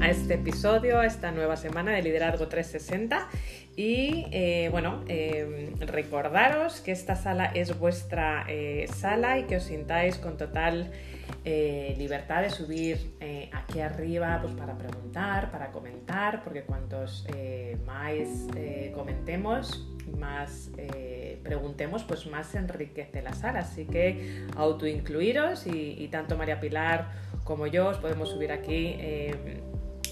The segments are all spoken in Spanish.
a este episodio, a esta nueva semana de Liderazgo 360. Y eh, bueno, eh, recordaros que esta sala es vuestra eh, sala y que os sintáis con total libertad de subir aquí arriba pues para preguntar, para comentar, porque cuantos más comentemos, más preguntemos, pues más se enriquece la sala. Así que autoincluiros y, y tanto María Pilar como yo os podemos subir aquí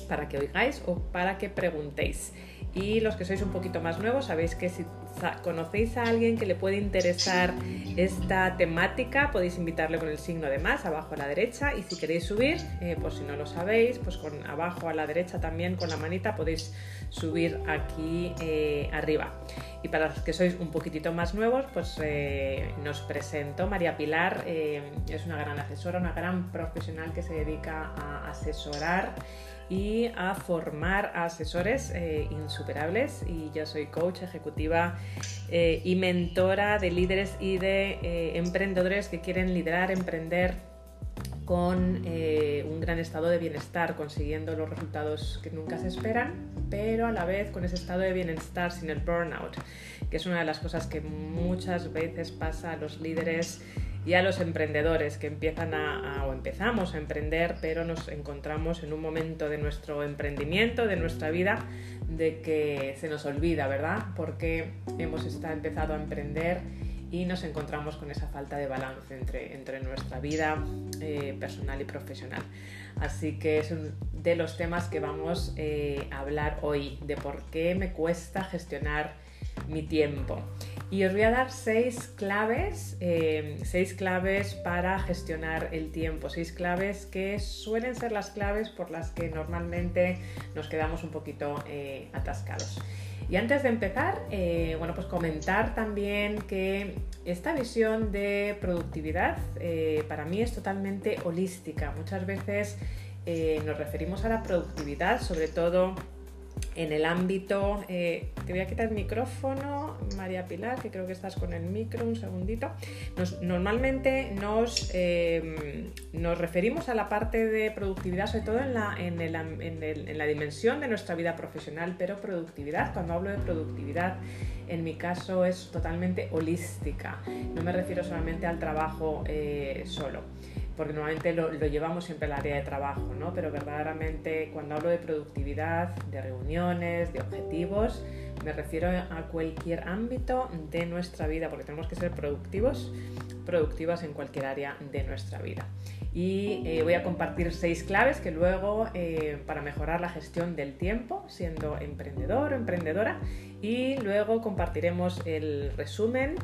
para que oigáis o para que preguntéis. Y los que sois un poquito más nuevos, sabéis que si conocéis a alguien que le puede interesar esta temática, podéis invitarle con el signo de más abajo a la derecha. Y si queréis subir, eh, pues si no lo sabéis, pues con abajo a la derecha también con la manita podéis subir aquí eh, arriba. Y para los que sois un poquitito más nuevos, pues eh, nos presento. María Pilar es una gran asesora, una gran profesional que se dedica a asesorar y a formar asesores eh, insuperables. Y yo soy coach ejecutiva eh, y mentora de líderes y de eh, emprendedores que quieren liderar, emprender con un gran estado de bienestar, consiguiendo los resultados que nunca se esperan, pero a la vez con ese estado de bienestar sin el burnout, que es una de las cosas que muchas veces pasa a los líderes y a los emprendedores que empiezan a, o empezamos a emprender, pero nos encontramos en un momento de nuestro emprendimiento, de nuestra vida, de que se nos olvida, ¿verdad? Porque hemos estado, empezado a emprender y nos encontramos con esa falta de balance entre, entre nuestra vida eh, personal y profesional. Así que es de los temas que vamos eh, a hablar hoy, de por qué me cuesta gestionar mi tiempo. Y os voy a dar seis claves, eh, seis claves para gestionar el tiempo, seis claves que suelen ser las claves por las que normalmente nos quedamos un poquito eh, atascados. Y antes de empezar, eh, bueno, pues comentar también que esta visión de productividad para mí es totalmente holística. Muchas veces nos referimos a la productividad, sobre todo en el ámbito, eh, te voy a quitar el micrófono, María Pilar, que creo que estás con el micro, un segundito. normalmente nos, eh, nos referimos a la parte de productividad, sobre todo en la, en, el, en, la dimensión de nuestra vida profesional, pero productividad, cuando hablo de productividad, en mi caso es totalmente holística, no me refiero solamente al trabajo eh, solo porque normalmente lo, llevamos siempre al área de trabajo, ¿no? Pero verdaderamente cuando hablo de productividad, de reuniones, de objetivos, me refiero a cualquier ámbito de nuestra vida, porque tenemos que ser productivos, productivas en cualquier área de nuestra vida. Y eh, voy a compartir seis claves que luego eh, para mejorar la gestión del tiempo siendo emprendedor o emprendedora y luego compartiremos el resumen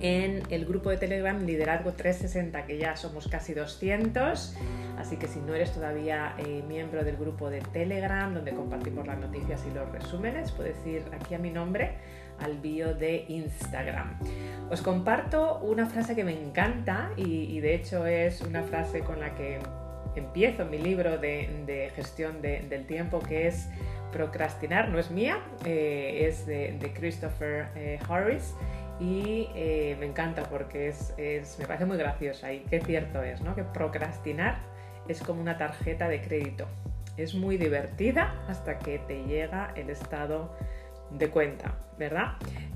en el grupo de Telegram Liderazgo 360, que ya somos casi 200. Así que si no eres todavía eh, miembro del grupo de Telegram, donde compartimos las noticias y los resúmenes, puedes ir aquí a mi nombre, al bio de Instagram. Os comparto una frase que me encanta y, de hecho es una frase con la que empiezo mi libro de, gestión del tiempo, que es procrastinar, no es mía, eh, es de, Christopher eh, Harris y eh, me encanta porque es, me parece muy graciosa y qué cierto es, ¿no? Que procrastinar es como una tarjeta de crédito. Es muy divertida hasta que te llega el estado de cuenta, ¿verdad?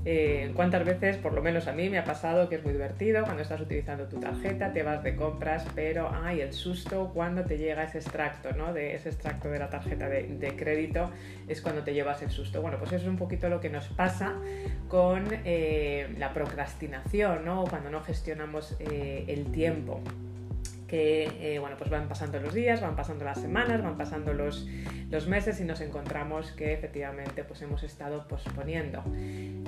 Eh, ¿Cuántas veces, por lo menos a mí, me ha pasado que es muy divertido cuando estás utilizando tu tarjeta, te vas de compras, pero hay el susto cuando te llega ese extracto, ¿no? De ese extracto de la tarjeta de, crédito es cuando te llevas el susto. Bueno, pues eso es un poquito lo que nos pasa con eh, la procrastinación, ¿no? Cuando no gestionamos eh, el tiempo que eh, bueno, pues van pasando los días, van pasando las semanas, van pasando los, los, meses y nos encontramos que efectivamente pues hemos estado posponiendo.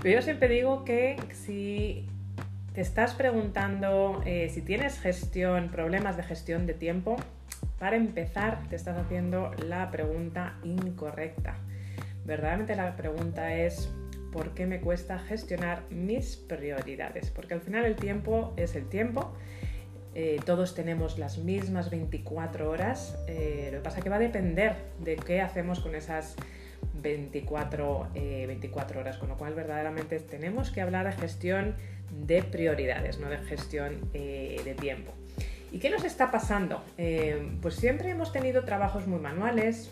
Pero yo siempre digo que si te estás preguntando eh, si tienes gestión, problemas de gestión de tiempo, para empezar te estás haciendo la pregunta incorrecta. Verdaderamente la pregunta es ¿por qué me cuesta gestionar mis prioridades? Porque al final el tiempo es el tiempo eh, todos tenemos las mismas 24 horas, eh, lo que pasa es que va a depender de qué hacemos con esas 24, 24 eh, horas, con lo cual verdaderamente tenemos que hablar de gestión de prioridades, no de gestión de tiempo. ¿Y qué nos está pasando? pues siempre hemos tenido trabajos muy manuales,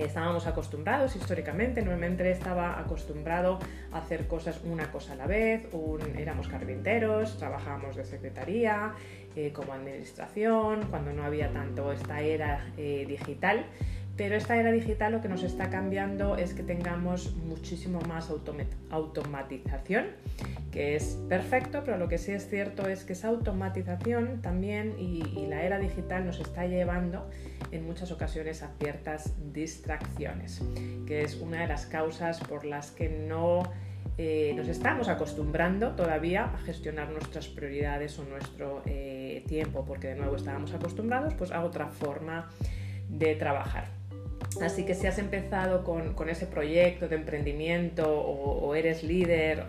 estábamos acostumbrados históricamente, normalmente estaba acostumbrado a hacer cosas una cosa a la vez, éramos carpinteros, trabajábamos de secretaría, eh, como administración, cuando no había tanto esta era eh, digital. Pero esta era digital lo que nos está cambiando es que tengamos muchísimo más automatización, que es perfecto, pero lo que sí es cierto es que esa automatización también y, la era digital nos está llevando en muchas ocasiones a ciertas distracciones, que es una de las causas por las que no eh, nos estamos acostumbrando todavía a gestionar nuestras prioridades o nuestro tiempo, porque de nuevo estábamos acostumbrados pues, a otra forma de trabajar. Así que si has empezado con, ese proyecto de emprendimiento o, eres líder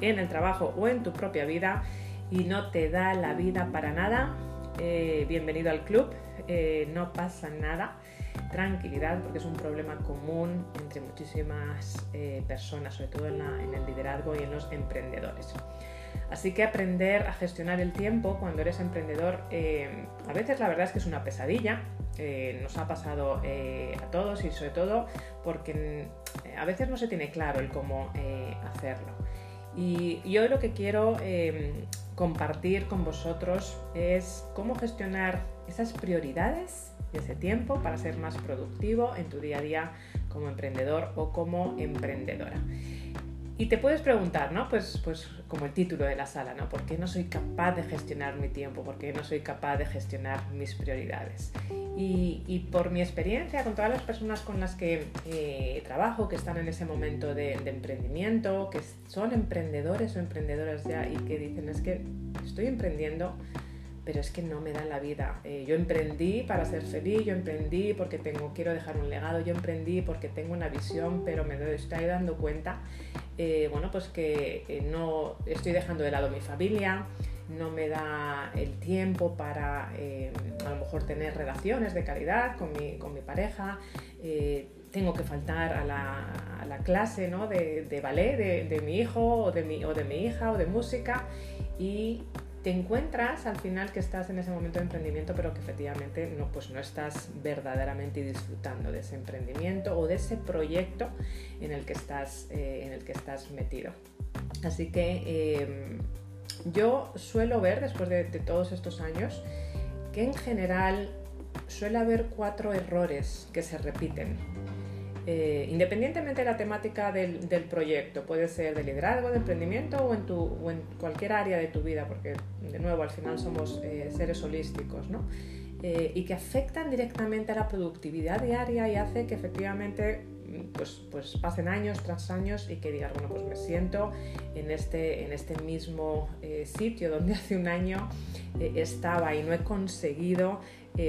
en el trabajo o en tu propia vida y no te da la vida para nada, eh, bienvenido al club, eh, no pasa nada, tranquilidad porque es un problema común entre muchísimas eh, personas, sobre todo en el liderazgo y en los emprendedores. Así que aprender a gestionar el tiempo cuando eres emprendedor, a veces la verdad es que es una pesadilla, eh, nos ha pasado eh, a todos y sobre todo porque a veces no se tiene claro el cómo eh, hacerlo. Y yo lo que quiero compartir con vosotros es cómo gestionar esas prioridades y ese tiempo para ser más productivo en tu día a día como emprendedor o como emprendedora. Y te puedes preguntar, ¿no? Pues, pues como el título de la sala, ¿no? ¿Por qué no soy capaz de gestionar mi tiempo? ¿Por qué no soy capaz de gestionar mis prioridades? Y, por mi experiencia con todas las personas con las que eh, trabajo, que están en ese momento de, emprendimiento, que son emprendedores o emprendedoras ya y que dicen es que estoy emprendiendo, pero es que no me da la vida. Eh, yo emprendí para ser feliz, yo emprendí porque tengo, quiero dejar un legado, yo emprendí porque tengo una visión, pero me estoy dando cuenta, eh, bueno, pues que no estoy dejando de lado mi familia, no me da el tiempo para eh, a lo mejor tener relaciones de calidad con mi, pareja, eh, tengo que faltar a la, clase de, ballet de, mi hijo o de mi, o de mi hija o de música. Y te encuentras al final que estás en ese momento de emprendimiento pero que efectivamente no, pues no estás verdaderamente disfrutando de ese emprendimiento o de ese proyecto en el que estás, eh, en el que estás metido. Así que yo suelo ver, después de, todos estos años, que en general suele haber cuatro errores que se repiten. Eh, independientemente de la temática del, proyecto, puede ser de liderazgo, de emprendimiento o en, cualquier área de tu vida, porque de nuevo al final somos eh, seres holísticos, ¿no? Eh, y que afectan directamente a la productividad diaria y hace que efectivamente pues, pues pasen años tras años y que digas, bueno, pues me siento en este, en este mismo sitio donde hace un año estaba y no he conseguido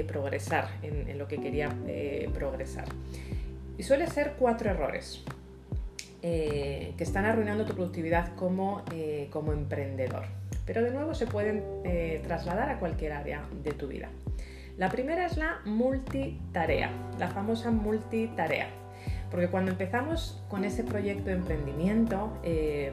progresar en, lo que quería progresar. Y suele ser cuatro errores que están arruinando tu productividad como, como emprendedor. Pero de nuevo se pueden trasladar a cualquier área de tu vida. La primera es la multitarea, la famosa multitarea. Porque cuando empezamos con ese proyecto de emprendimiento, eh,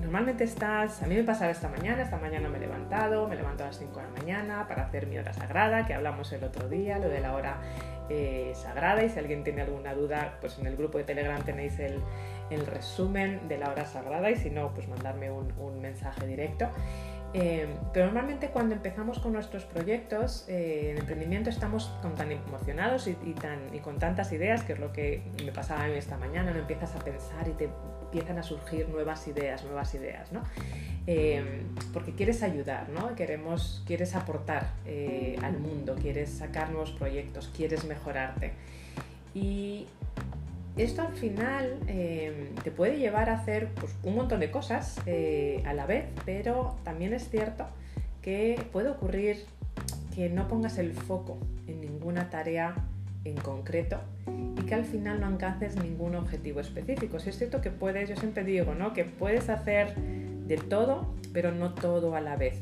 normalmente estás, a mí me pasaba esta mañana, esta mañana me he levantado, me levanto a las 5 de la mañana para hacer mi hora sagrada, que hablamos el otro día, lo de la hora eh, sagrada, y si alguien tiene alguna duda, pues en el grupo de Telegram tenéis el, resumen de la hora sagrada, y si no, pues mandarme un, un mensaje directo. Eh, pero normalmente cuando empezamos con nuestros proyectos eh, en emprendimiento estamos tan emocionados y, con tantas ideas, que es lo que me pasaba a mí esta mañana, no empiezas a pensar y te empiezan a surgir nuevas ideas, nuevas ideas, ¿no? Eh, porque quieres ayudar, ¿no? Queremos, quieres aportar al mundo, quieres sacar nuevos proyectos, quieres mejorarte. Y esto al final em, te puede llevar a hacer pues, un montón de cosas eh, a la vez, pero también es cierto que puede ocurrir que no pongas el foco en ninguna tarea en concreto y que al final no alcances ningún objetivo específico. Si es cierto que puedes, yo siempre digo, ¿no? que puedes hacer de todo, pero no todo a la vez.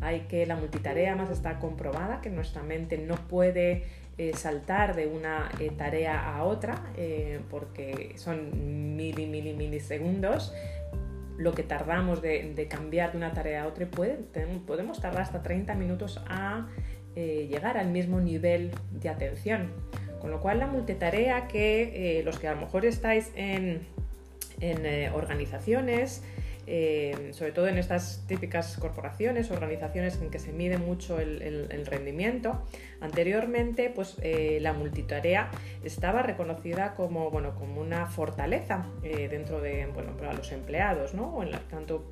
Hay que la multitarea más está comprobada, que nuestra mente no puede eh, saltar de una eh, tarea a otra eh, porque son mili, mili, milisegundos lo que tardamos de, cambiar de una tarea a otra y podemos tardar hasta 30 minutos a llegar al mismo nivel de atención. Con lo cual la multitarea que los que a lo mejor estáis en, en organizaciones, eh, sobre todo en estas típicas corporaciones, organizaciones en que se mide mucho el, rendimiento. Anteriormente, pues eh, la multitarea estaba reconocida como, bueno, como una fortaleza eh, dentro de, bueno, para los empleados, ¿no? En tanto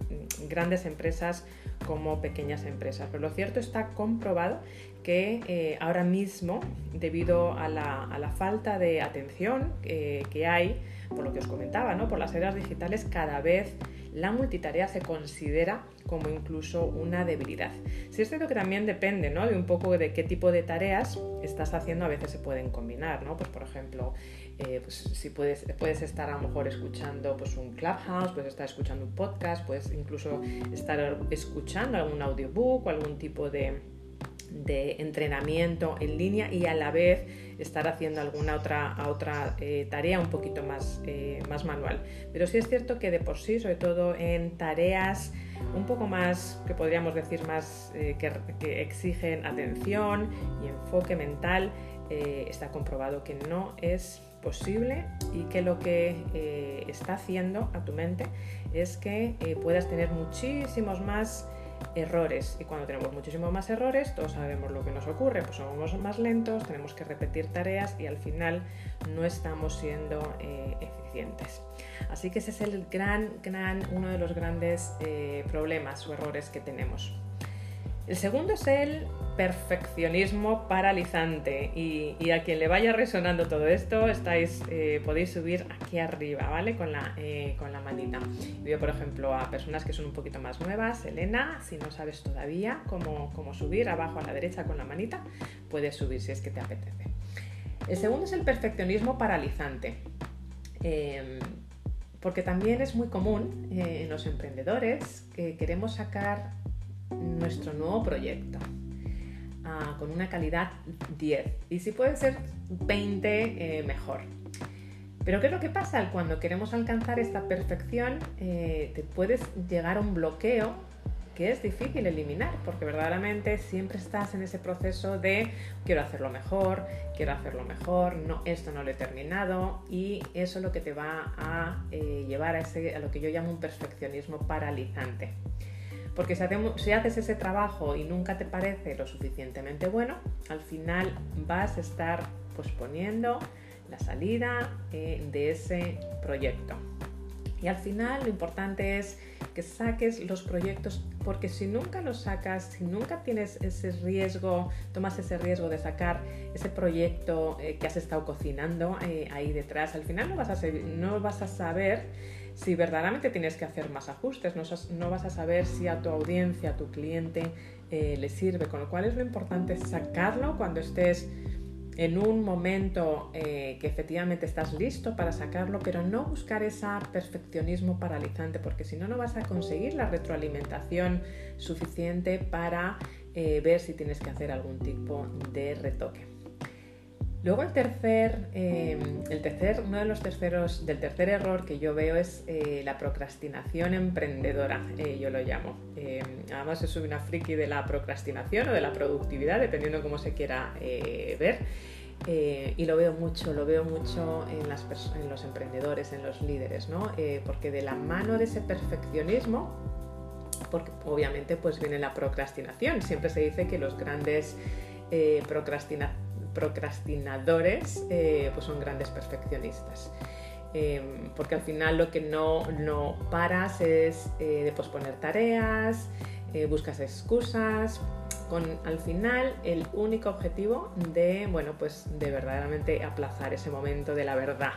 grandes empresas como pequeñas empresas. Pero lo cierto está comprobado que ahora mismo, debido a la, falta de atención que hay, por lo que os comentaba, ¿no? por las eras digitales, cada vez la multitarea se considera como incluso una debilidad. Si es cierto que también depende ¿no? de un poco de qué tipo de tareas estás haciendo, a veces se pueden combinar, ¿no? Pues por ejemplo, eh, pues si puedes, estar a lo mejor escuchando pues un clubhouse, puedes estar escuchando un podcast, puedes incluso estar escuchando algún audiobook o algún tipo de, de entrenamiento en línea y a la vez estar haciendo alguna otra, otra eh, tarea un poquito más, eh, más manual. Pero sí es cierto que de por sí, sobre todo en tareas un poco más, que podríamos decir más, eh, que, exigen atención y enfoque mental, está comprobado que no es posible y que lo que está haciendo a tu mente es que puedas tener muchísimos más errores y cuando tenemos muchísimos más errores todos sabemos lo que nos ocurre, pues somos más lentos, tenemos que repetir tareas y al final no estamos siendo eh, eficientes. Así que ese es el gran, gran, uno de los grandes eh, problemas o errores que tenemos. El segundo es el perfeccionismo paralizante y, a quien le vaya resonando todo esto estáis, eh, podéis subir aquí arriba, ¿vale? Con la, eh, con la manita. Yo, por ejemplo, a personas que son un poquito más nuevas, Elena, si no sabes todavía cómo, cómo subir abajo a la derecha con la manita, puedes subir si es que te apetece. El segundo es el perfeccionismo paralizante. Em, porque también es muy común eh, en los emprendedores que queremos sacar nuestro nuevo proyecto ah, con una calidad 10 y si puede ser 20 eh, mejor. Pero ¿qué es lo que pasa? Cuando queremos alcanzar esta perfección eh, te puedes llegar a un bloqueo que es difícil eliminar porque verdaderamente siempre estás en ese proceso de quiero hacerlo mejor, quiero hacerlo mejor, no, esto no lo he terminado y eso es lo que te va a eh, llevar a, ese, a lo que yo llamo un perfeccionismo paralizante. Porque si, haces ese trabajo y nunca te parece lo suficientemente bueno, al final vas a estar posponiendo la salida eh, de ese proyecto. Y al final lo importante es que saques los proyectos, porque si nunca los sacas, si nunca tienes ese riesgo, tomas ese riesgo de sacar ese proyecto eh, que has estado cocinando eh, ahí detrás, al final no vas no vas a saber si verdaderamente tienes que hacer más ajustes, no, vas a saber si a tu audiencia, a tu cliente eh, le sirve, con lo cual es lo importante sacarlo cuando estés en un momento eh, que efectivamente estás listo para sacarlo, pero no buscar ese perfeccionismo paralizante, porque si no, no vas a conseguir la retroalimentación suficiente para eh, ver si tienes que hacer algún tipo de retoque. Luego el tercer, em, el tercer, uno de los terceros, del tercer error que yo veo es eh, la procrastinación emprendedora, eh, yo lo llamo. Em, además soy una friki de la procrastinación o de la productividad, dependiendo cómo se quiera eh, ver. y lo veo mucho, lo veo mucho en, los emprendedores, en los líderes, ¿no? porque de la mano de ese perfeccionismo, porque obviamente pues viene la procrastinación. Siempre se dice que los grandes procrastinadores procrastinadores eh, pues son grandes perfeccionistas. Em, porque al final lo que no, no paras es eh, de posponer tareas, eh, buscas excusas, con al final el único objetivo de, bueno, pues de verdaderamente aplazar ese momento de la verdad.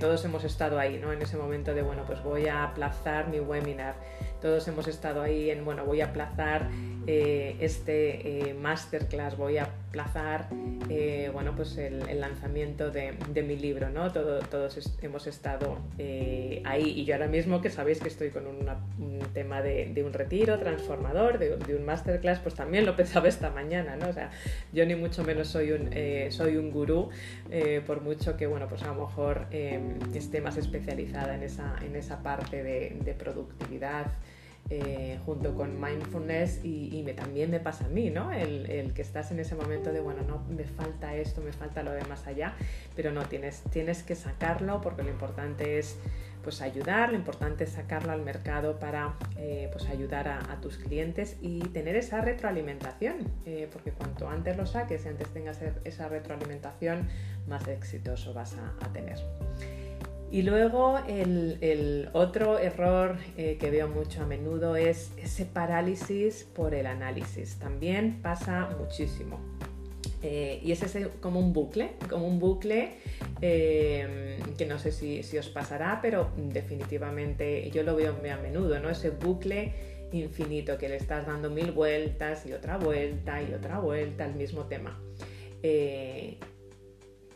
Todos hemos estado ahí, ¿no? En ese momento de, bueno, pues voy a aplazar mi webinar. Todos hemos estado ahí en, bueno, voy a aplazar este masterclass, voy a aplazar eh, bueno, pues el, lanzamiento de, mi libro. ¿no? todos hemos estado eh, ahí y yo ahora mismo que sabéis que estoy con un tema de, un retiro transformador, de, un masterclass, pues también lo pensaba esta mañana. ¿no? O sea, yo ni mucho menos soy un, eh, soy un gurú, por mucho que bueno, pues a lo mejor esté más especializada en esa, en esa parte de, productividad. Eh, junto con mindfulness y, me, también me pasa a mí, ¿no? El, que estás en ese momento de, bueno, no, me falta esto, me falta lo de más allá, pero no, tienes, tienes que sacarlo porque lo importante es pues ayudar, lo importante es sacarlo al mercado para eh, pues ayudar a, tus clientes y tener esa retroalimentación, eh, porque cuanto antes lo saques y antes tengas e, esa retroalimentación, más exitoso vas a tener. Y luego el, otro error eh, que veo mucho a menudo es ese parálisis por el análisis. También pasa muchísimo. Eh, y es ese como un bucle, como un bucle eh, que no sé si, os pasará, pero definitivamente yo lo veo muy a menudo, ¿no? Ese bucle infinito que le estás dando mil vueltas y otra vuelta y otra vuelta al mismo tema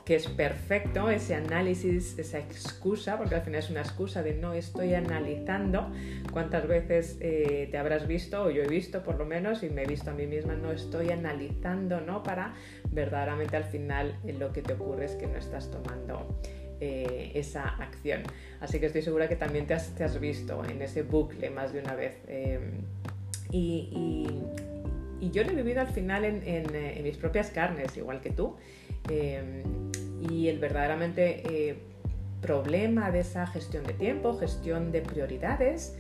que es perfecto ese análisis, esa excusa, porque al final es una excusa de no estoy analizando cuántas veces eh, te habrás visto, o yo he visto por lo menos, y me he visto a mí misma, no estoy analizando, ¿no? Para verdaderamente al final eh, lo que te ocurre es que no estás tomando eh, esa acción. Así que estoy segura que también te has, visto en ese bucle más de una vez. y, yo lo he vivido al final en mis propias carnes, igual que tú. Em, y el verdaderamente eh, problema de esa gestión de tiempo, gestión de prioridades,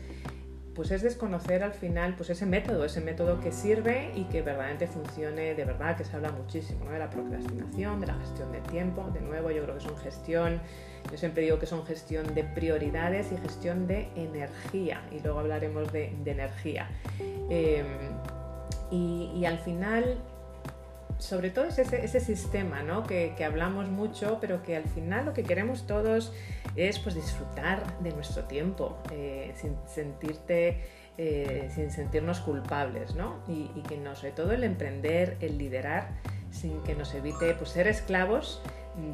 pues es desconocer al final pues ese método, ese método que sirve y que verdaderamente funcione, de verdad que se habla muchísimo de la procrastinación, de la gestión de tiempo, de nuevo yo creo que son gestión, yo siempre digo que son gestión de prioridades y gestión de energía y luego hablaremos de, energía. Em, y al final sobre todo es ese, sistema ¿no? que, hablamos mucho, pero que al final lo que queremos todos es pues, disfrutar de nuestro tiempo, eh, sin sentirte, eh, sin sentirnos culpables, ¿no? Y, que no, sobre todo el emprender, el liderar, sin que nos evite pues, ser esclavos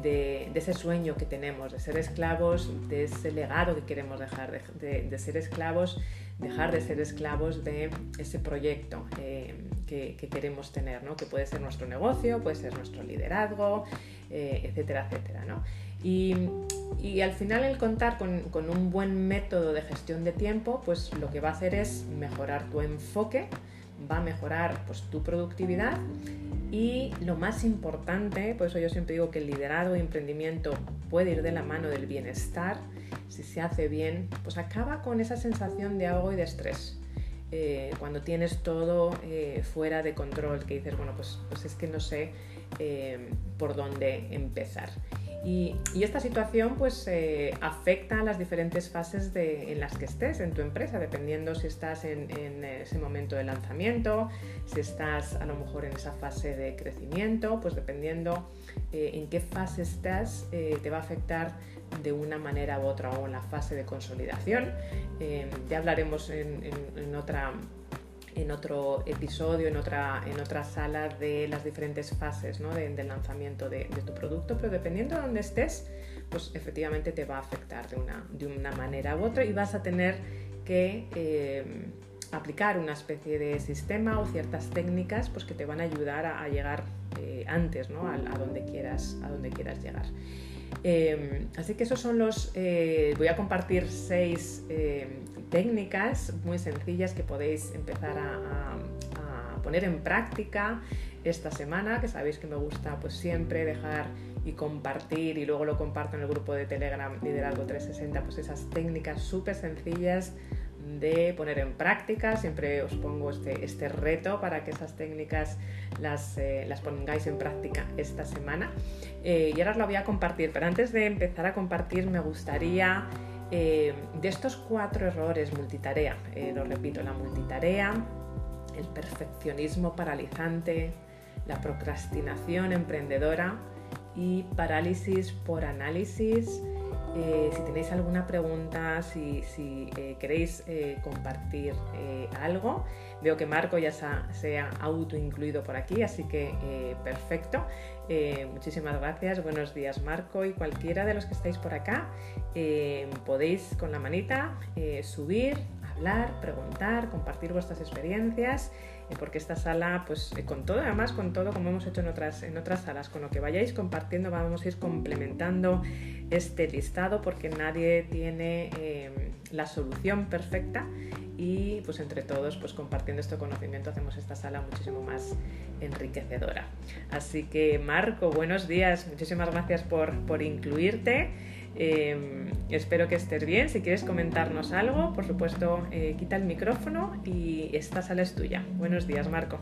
de, ese sueño que tenemos, de ser esclavos de ese legado que queremos dejar, de, ser esclavos, dejar de ser esclavos de ese proyecto. Eh, que, queremos tener, ¿no? que puede ser nuestro negocio, puede ser nuestro liderazgo, eh, etcétera, etcétera. ¿no? Y, y, al final el contar con, con, un buen método de gestión de tiempo, pues lo que va a hacer es mejorar tu enfoque, va a mejorar pues, tu productividad y lo más importante, por eso yo siempre digo que el liderazgo y emprendimiento puede ir de la mano del bienestar, si se hace bien, pues acaba con esa sensación de ahogo y de estrés. Eh, cuando tienes todo eh, fuera de control, que dices, bueno, pues, pues es que no sé eh, por dónde empezar. Y, esta situación pues afecta a las diferentes fases en las que estés en tu empresa, dependiendo si estás en, ese momento de lanzamiento, si estás a lo mejor en esa fase de crecimiento, pues dependiendo en qué fase estás, te va a afectar de una manera u otra o en la fase de consolidación. Eh, ya hablaremos en, otra, en otro episodio, en otra, en otra sala de las diferentes fases ¿no? de, del lanzamiento de, tu producto, pero dependiendo de dónde estés, pues efectivamente te va a afectar de una, de una manera u otra y vas a tener que eh, aplicar una especie de sistema o ciertas técnicas pues, que te van a ayudar a, llegar eh, antes ¿no? a, donde quieras, a donde quieras llegar. Em, así que esos son los... Eh, voy a compartir seis técnicas muy sencillas que podéis empezar a, poner en práctica esta semana, que sabéis que me gusta pues siempre dejar y compartir y luego lo comparto en el grupo de Telegram Liderazgo 360, pues esas técnicas súper sencillas de poner en práctica. Siempre os pongo este, este reto para que esas técnicas las, eh, pongáis en práctica esta semana. Eh, y ahora os la voy a compartir, pero antes de empezar a compartir me gustaría eh, de estos cuatro errores multitarea, lo repito, la multitarea, el perfeccionismo paralizante, la procrastinación emprendedora y parálisis por análisis eh, si tenéis alguna pregunta, si, eh, queréis eh, compartir algo, veo que Marco ya se ha, auto incluido por aquí, así que perfecto. Muchísimas gracias, buenos días Marco y cualquiera de los que estáis por acá, podéis con la manita subir, hablar, preguntar, compartir vuestras experiencias porque esta sala, pues eh, con todo, además con todo como hemos hecho en otras, en otras salas, con lo que vayáis compartiendo vamos a ir complementando este listado porque nadie tiene eh, la solución perfecta y pues entre todos pues compartiendo este conocimiento hacemos esta sala muchísimo más enriquecedora. Así que Marco, buenos días, muchísimas gracias por, por incluirte. Em, espero que estés bien. Si quieres comentarnos algo, por supuesto, eh, quita el micrófono y esta sala es tuya. Buenos días, Marco.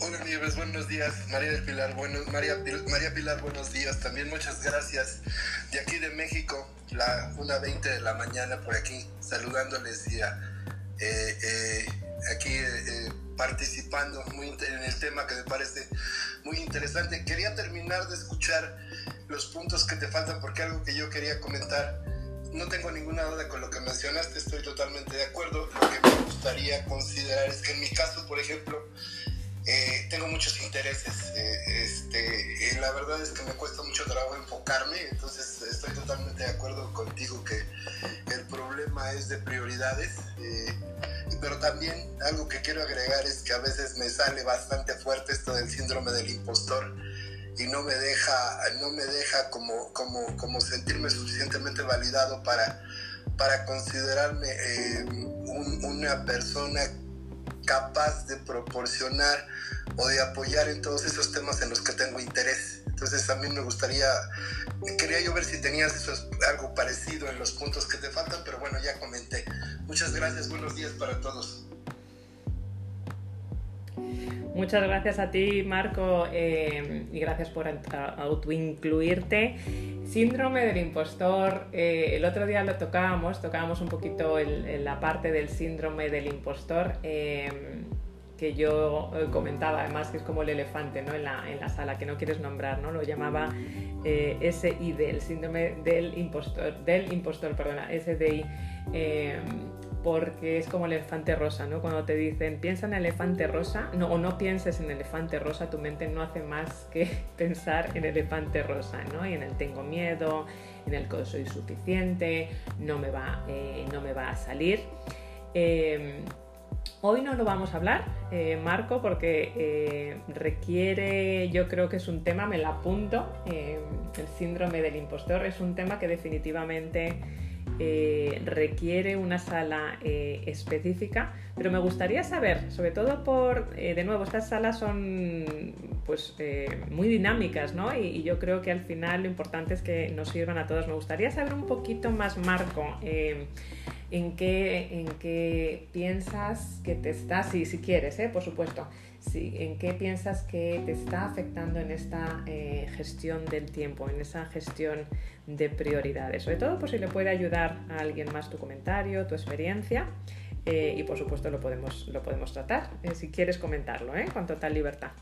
Hola Nieves, buenos días. María del Pilar, buenos, María, María Pilar, buenos días. También muchas gracias. De aquí de México, la 1.20 de la mañana por aquí, saludándoles y eh, eh, aquí participando muy en el tema que me parece muy interesante. Quería terminar de escuchar los puntos que te faltan porque algo que yo quería comentar, no tengo ninguna duda con lo que mencionaste, estoy totalmente de acuerdo. Lo que me gustaría considerar es que en mi caso, por ejemplo, eh, tengo muchos intereses. Eh, este, la verdad es que me cuesta mucho trabajo enfocarme, entonces estoy totalmente de acuerdo contigo que el problema es de prioridades. Eh, pero también algo que quiero agregar es que a veces me sale bastante fuerte esto del síndrome del impostor y no me deja, no me deja como, como, como sentirme suficientemente validado para, para considerarme eh, una persona capaz de proporcionar o de apoyar en todos esos temas en los que tengo interés. Entonces a mí me gustaría, quería yo ver si tenías eso, algo parecido en los puntos que te faltan, pero bueno, ya comenté. Muchas gracias, buenos días para todos. Muchas gracias a ti, Marco, eh, y gracias por autoincluirte. Síndrome del impostor, eh, el otro día lo tocábamos, tocábamos un poquito la parte del síndrome del impostor. Eh, que yo comentaba, además que es como el elefante ¿no? en, la, en la sala, que no quieres nombrar, ¿no? lo llamaba SID, el síndrome del impostor, del impostor, perdona, SDI porque es como el elefante rosa, ¿no? Cuando te dicen piensa en elefante rosa, o no pienses en elefante rosa, tu mente no hace más que pensar en elefante rosa, ¿no? Y en el tengo miedo, en el que soy suficiente, no me va, eh, no me va a salir. Em, hoy no lo vamos a hablar, eh, Marco, porque eh, requiere, yo creo que es un tema, me lo apunto, em, el síndrome del impostor, es un tema que definitivamente eh, requiere una sala eh, específica, pero me gustaría saber, sobre todo por, eh, de nuevo, estas salas son pues muy dinámicas, ¿no? Y, yo creo que al final lo importante es que nos sirvan a todos. Me gustaría saber un poquito más, Marco, en qué, en qué piensas que te está, si, si quieres, por supuesto, en qué piensas que te está afectando en esta gestión del tiempo, en esa gestión de prioridades. Sobre todo, por si le puede ayudar a alguien más tu comentario, tu experiencia. Eh, y por supuesto lo podemos, lo podemos tratar, eh, si quieres comentarlo, ¿eh? con total libertad.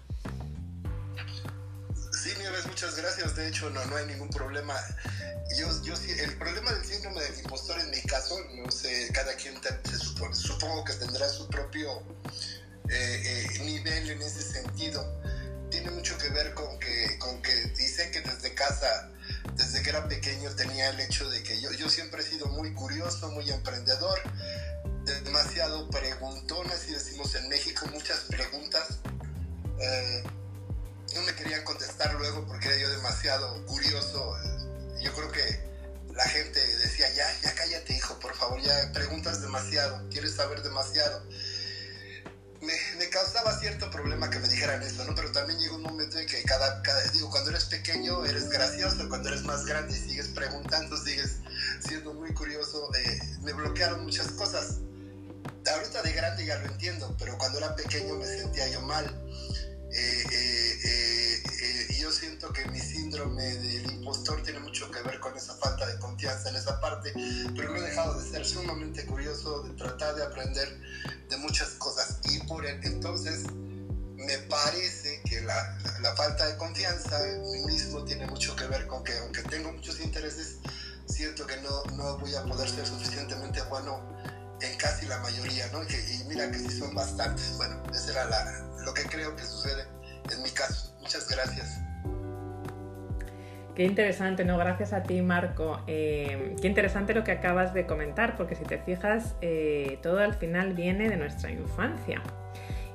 Muchas gracias. De hecho, no, no hay ningún problema. Yo, yo, el problema del síndrome del impostor en mi caso, no sé, cada quien supongo que tendrá su propio nivel en ese sentido. Tiene mucho que ver con que, con que dice que desde casa desde que era pequeño tenía el hecho de que yo, yo siempre he sido muy curioso, muy emprendedor, demasiado preguntón, así decimos en México, muchas preguntas. Eh, no me querían contestar luego porque era yo demasiado curioso. Yo creo que la gente decía, ya, ya cállate hijo, por favor, ya preguntas demasiado, quieres saber demasiado me, causaba cierto problema que me dijeran esto, ¿no? Pero también llegó un momento en que cada, digo, cuando eres pequeño eres gracioso, cuando eres más grande sigues preguntando, sigues siendo muy curioso, eh, me bloquearon muchas cosas. Ahorita de grande ya lo entiendo, pero cuando era pequeño me sentía yo mal. Eh, eh, y yo siento que mi síndrome del impostor tiene mucho que ver con esa falta de confianza en esa parte, pero no he dejado de ser sumamente curioso, de tratar de aprender de muchas cosas. Y por entonces me parece que la, la, falta de confianza en mí mismo tiene mucho que ver con que aunque tengo muchos intereses, siento que no, no voy a poder ser suficientemente bueno en casi la mayoría, ¿no? Y, mira que sí son bastantes. Bueno, eso era la, lo que creo que sucede en mi caso. Muchas gracias. Qué interesante, ¿no? Gracias a ti, Marco. Eh, qué interesante lo que acabas de comentar, porque si te fijas, eh, todo al final viene de nuestra infancia.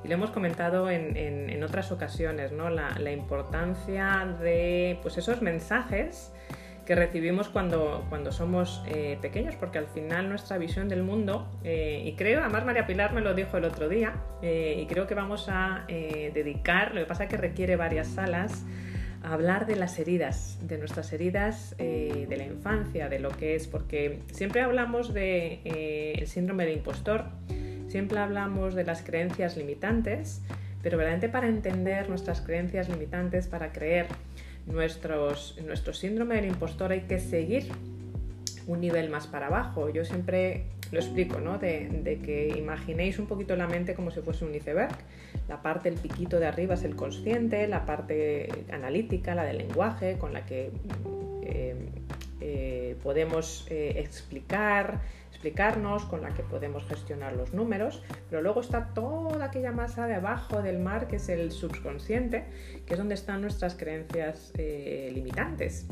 Y lo hemos comentado en, otras ocasiones, ¿no? La, importancia de pues, esos mensajes que recibimos cuando, cuando somos eh, pequeños, porque al final nuestra visión del mundo, eh, y creo, además María Pilar me lo dijo el otro día, eh, y creo que vamos a dedicar, lo que pasa es que requiere varias salas, a hablar de las heridas, de nuestras heridas de la infancia, de lo que es, porque siempre hablamos del de, el síndrome del impostor, siempre hablamos de las creencias limitantes, pero verdaderamente para entender nuestras creencias limitantes, para creer nuestros, nuestro síndrome del impostor hay que seguir un nivel más para abajo. Yo siempre lo explico, ¿no? De, que imaginéis un poquito la mente como si fuese un iceberg. La parte, el piquito de arriba es el consciente, la parte analítica, la del lenguaje, con la que eh, eh, podemos eh, explicar, explicarnos, con la que podemos gestionar los números, pero luego está toda aquella masa de abajo del mar que es el subconsciente, que es donde están nuestras creencias eh, limitantes.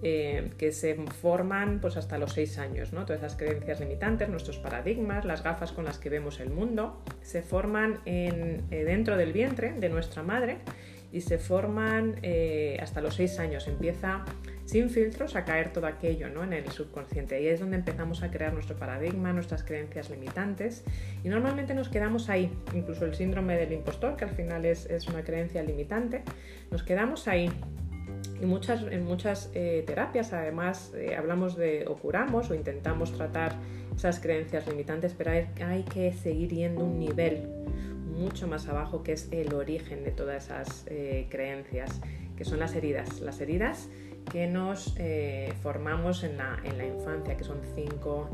Eh, que se forman pues hasta los seis años, ¿no? Todas esas creencias limitantes, nuestros paradigmas, las gafas con las que vemos el mundo, se forman en, eh, dentro del vientre de nuestra madre y se forman hasta los seis años. Empieza sin filtros a caer todo aquello ¿no? en el subconsciente. Ahí es donde empezamos a crear nuestro paradigma, nuestras creencias limitantes y normalmente nos quedamos ahí, incluso el síndrome del impostor, que al final es, una creencia limitante, nos quedamos ahí. Y muchas, en muchas eh, terapias además eh, hablamos de o curamos o intentamos tratar esas creencias limitantes, pero hay, que seguir yendo un nivel mucho más abajo que es el origen de todas esas eh, creencias, que son las heridas. Las heridas que nos eh, formamos en la, infancia, que son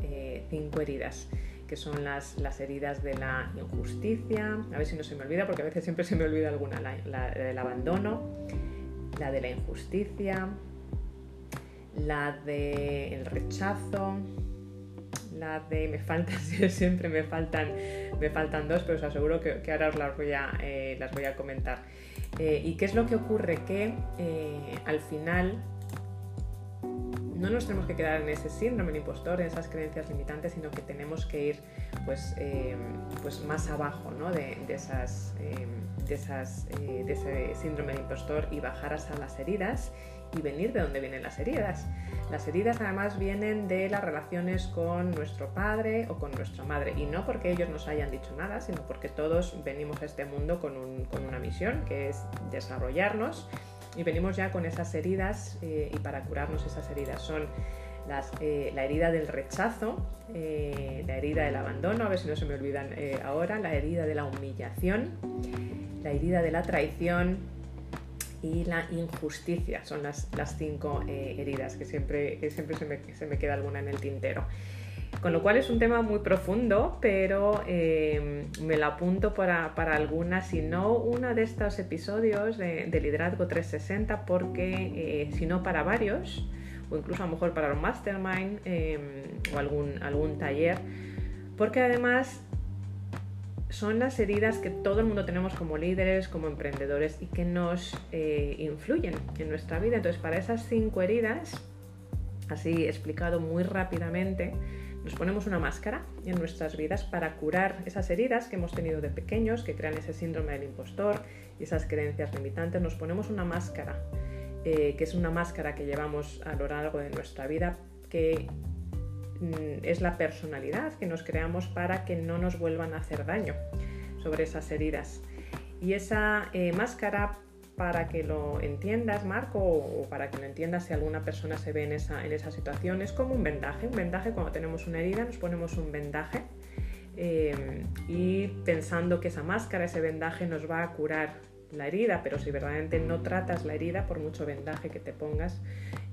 eh, cinco, heridas, que son las, heridas de la injusticia, a ver si no se me olvida, porque a veces siempre se me olvida alguna, la, del abandono, la de la injusticia, la del rechazo, la de me faltan, siempre me faltan, me faltan dos, pero os aseguro que, ahora os las voy a, eh, las voy a comentar. ¿Y qué es lo que ocurre? Que al final no nos tenemos que quedar en ese síndrome del impostor, en esas creencias limitantes, sino que tenemos que ir pues, eh, pues más abajo de, esas, eh, de, esas, eh, de ese síndrome del impostor y bajar hasta las heridas y venir de donde vienen las heridas. Las heridas además vienen de las relaciones con nuestro padre o con nuestra madre y no porque ellos nos hayan dicho nada, sino porque todos venimos a este mundo con, con una misión que es desarrollarnos y venimos ya con esas heridas eh, y para curarnos esas heridas son eh, la herida del rechazo, eh, la herida del abandono, a ver si no se me olvidan ahora, la herida de la humillación, la herida de la traición y la injusticia. Son las, las cinco heridas que siempre, siempre se me, se me queda alguna en el tintero. Con lo cual es un tema muy profundo, pero eh, me lo apunto para, para algunas, si no uno de estos episodios de, Liderazgo 360, porque eh, si no para varios, o incluso a lo mejor para un mastermind eh, o algún, algún taller, porque además son las heridas que todo el mundo tenemos como líderes, como emprendedores y que nos influyen en nuestra vida. Entonces, para esas cinco heridas, así explicado muy rápidamente, nos ponemos una máscara en nuestras vidas para curar esas heridas que hemos tenido de pequeños, que crean ese síndrome del impostor y esas creencias limitantes. Nos ponemos una máscara, eh, que es una máscara que llevamos a lo largo de nuestra vida, que mm, es la personalidad que nos creamos para que no nos vuelvan a hacer daño sobre esas heridas. Y esa eh, máscara para que lo entiendas, Marco, o para que lo entiendas si alguna persona se ve en esa, en esa situación. Es como un vendaje. Un vendaje, cuando tenemos una herida, nos ponemos un vendaje eh, y pensando que esa máscara, ese vendaje nos va a curar la herida, pero si verdaderamente no tratas la herida, por mucho vendaje que te pongas,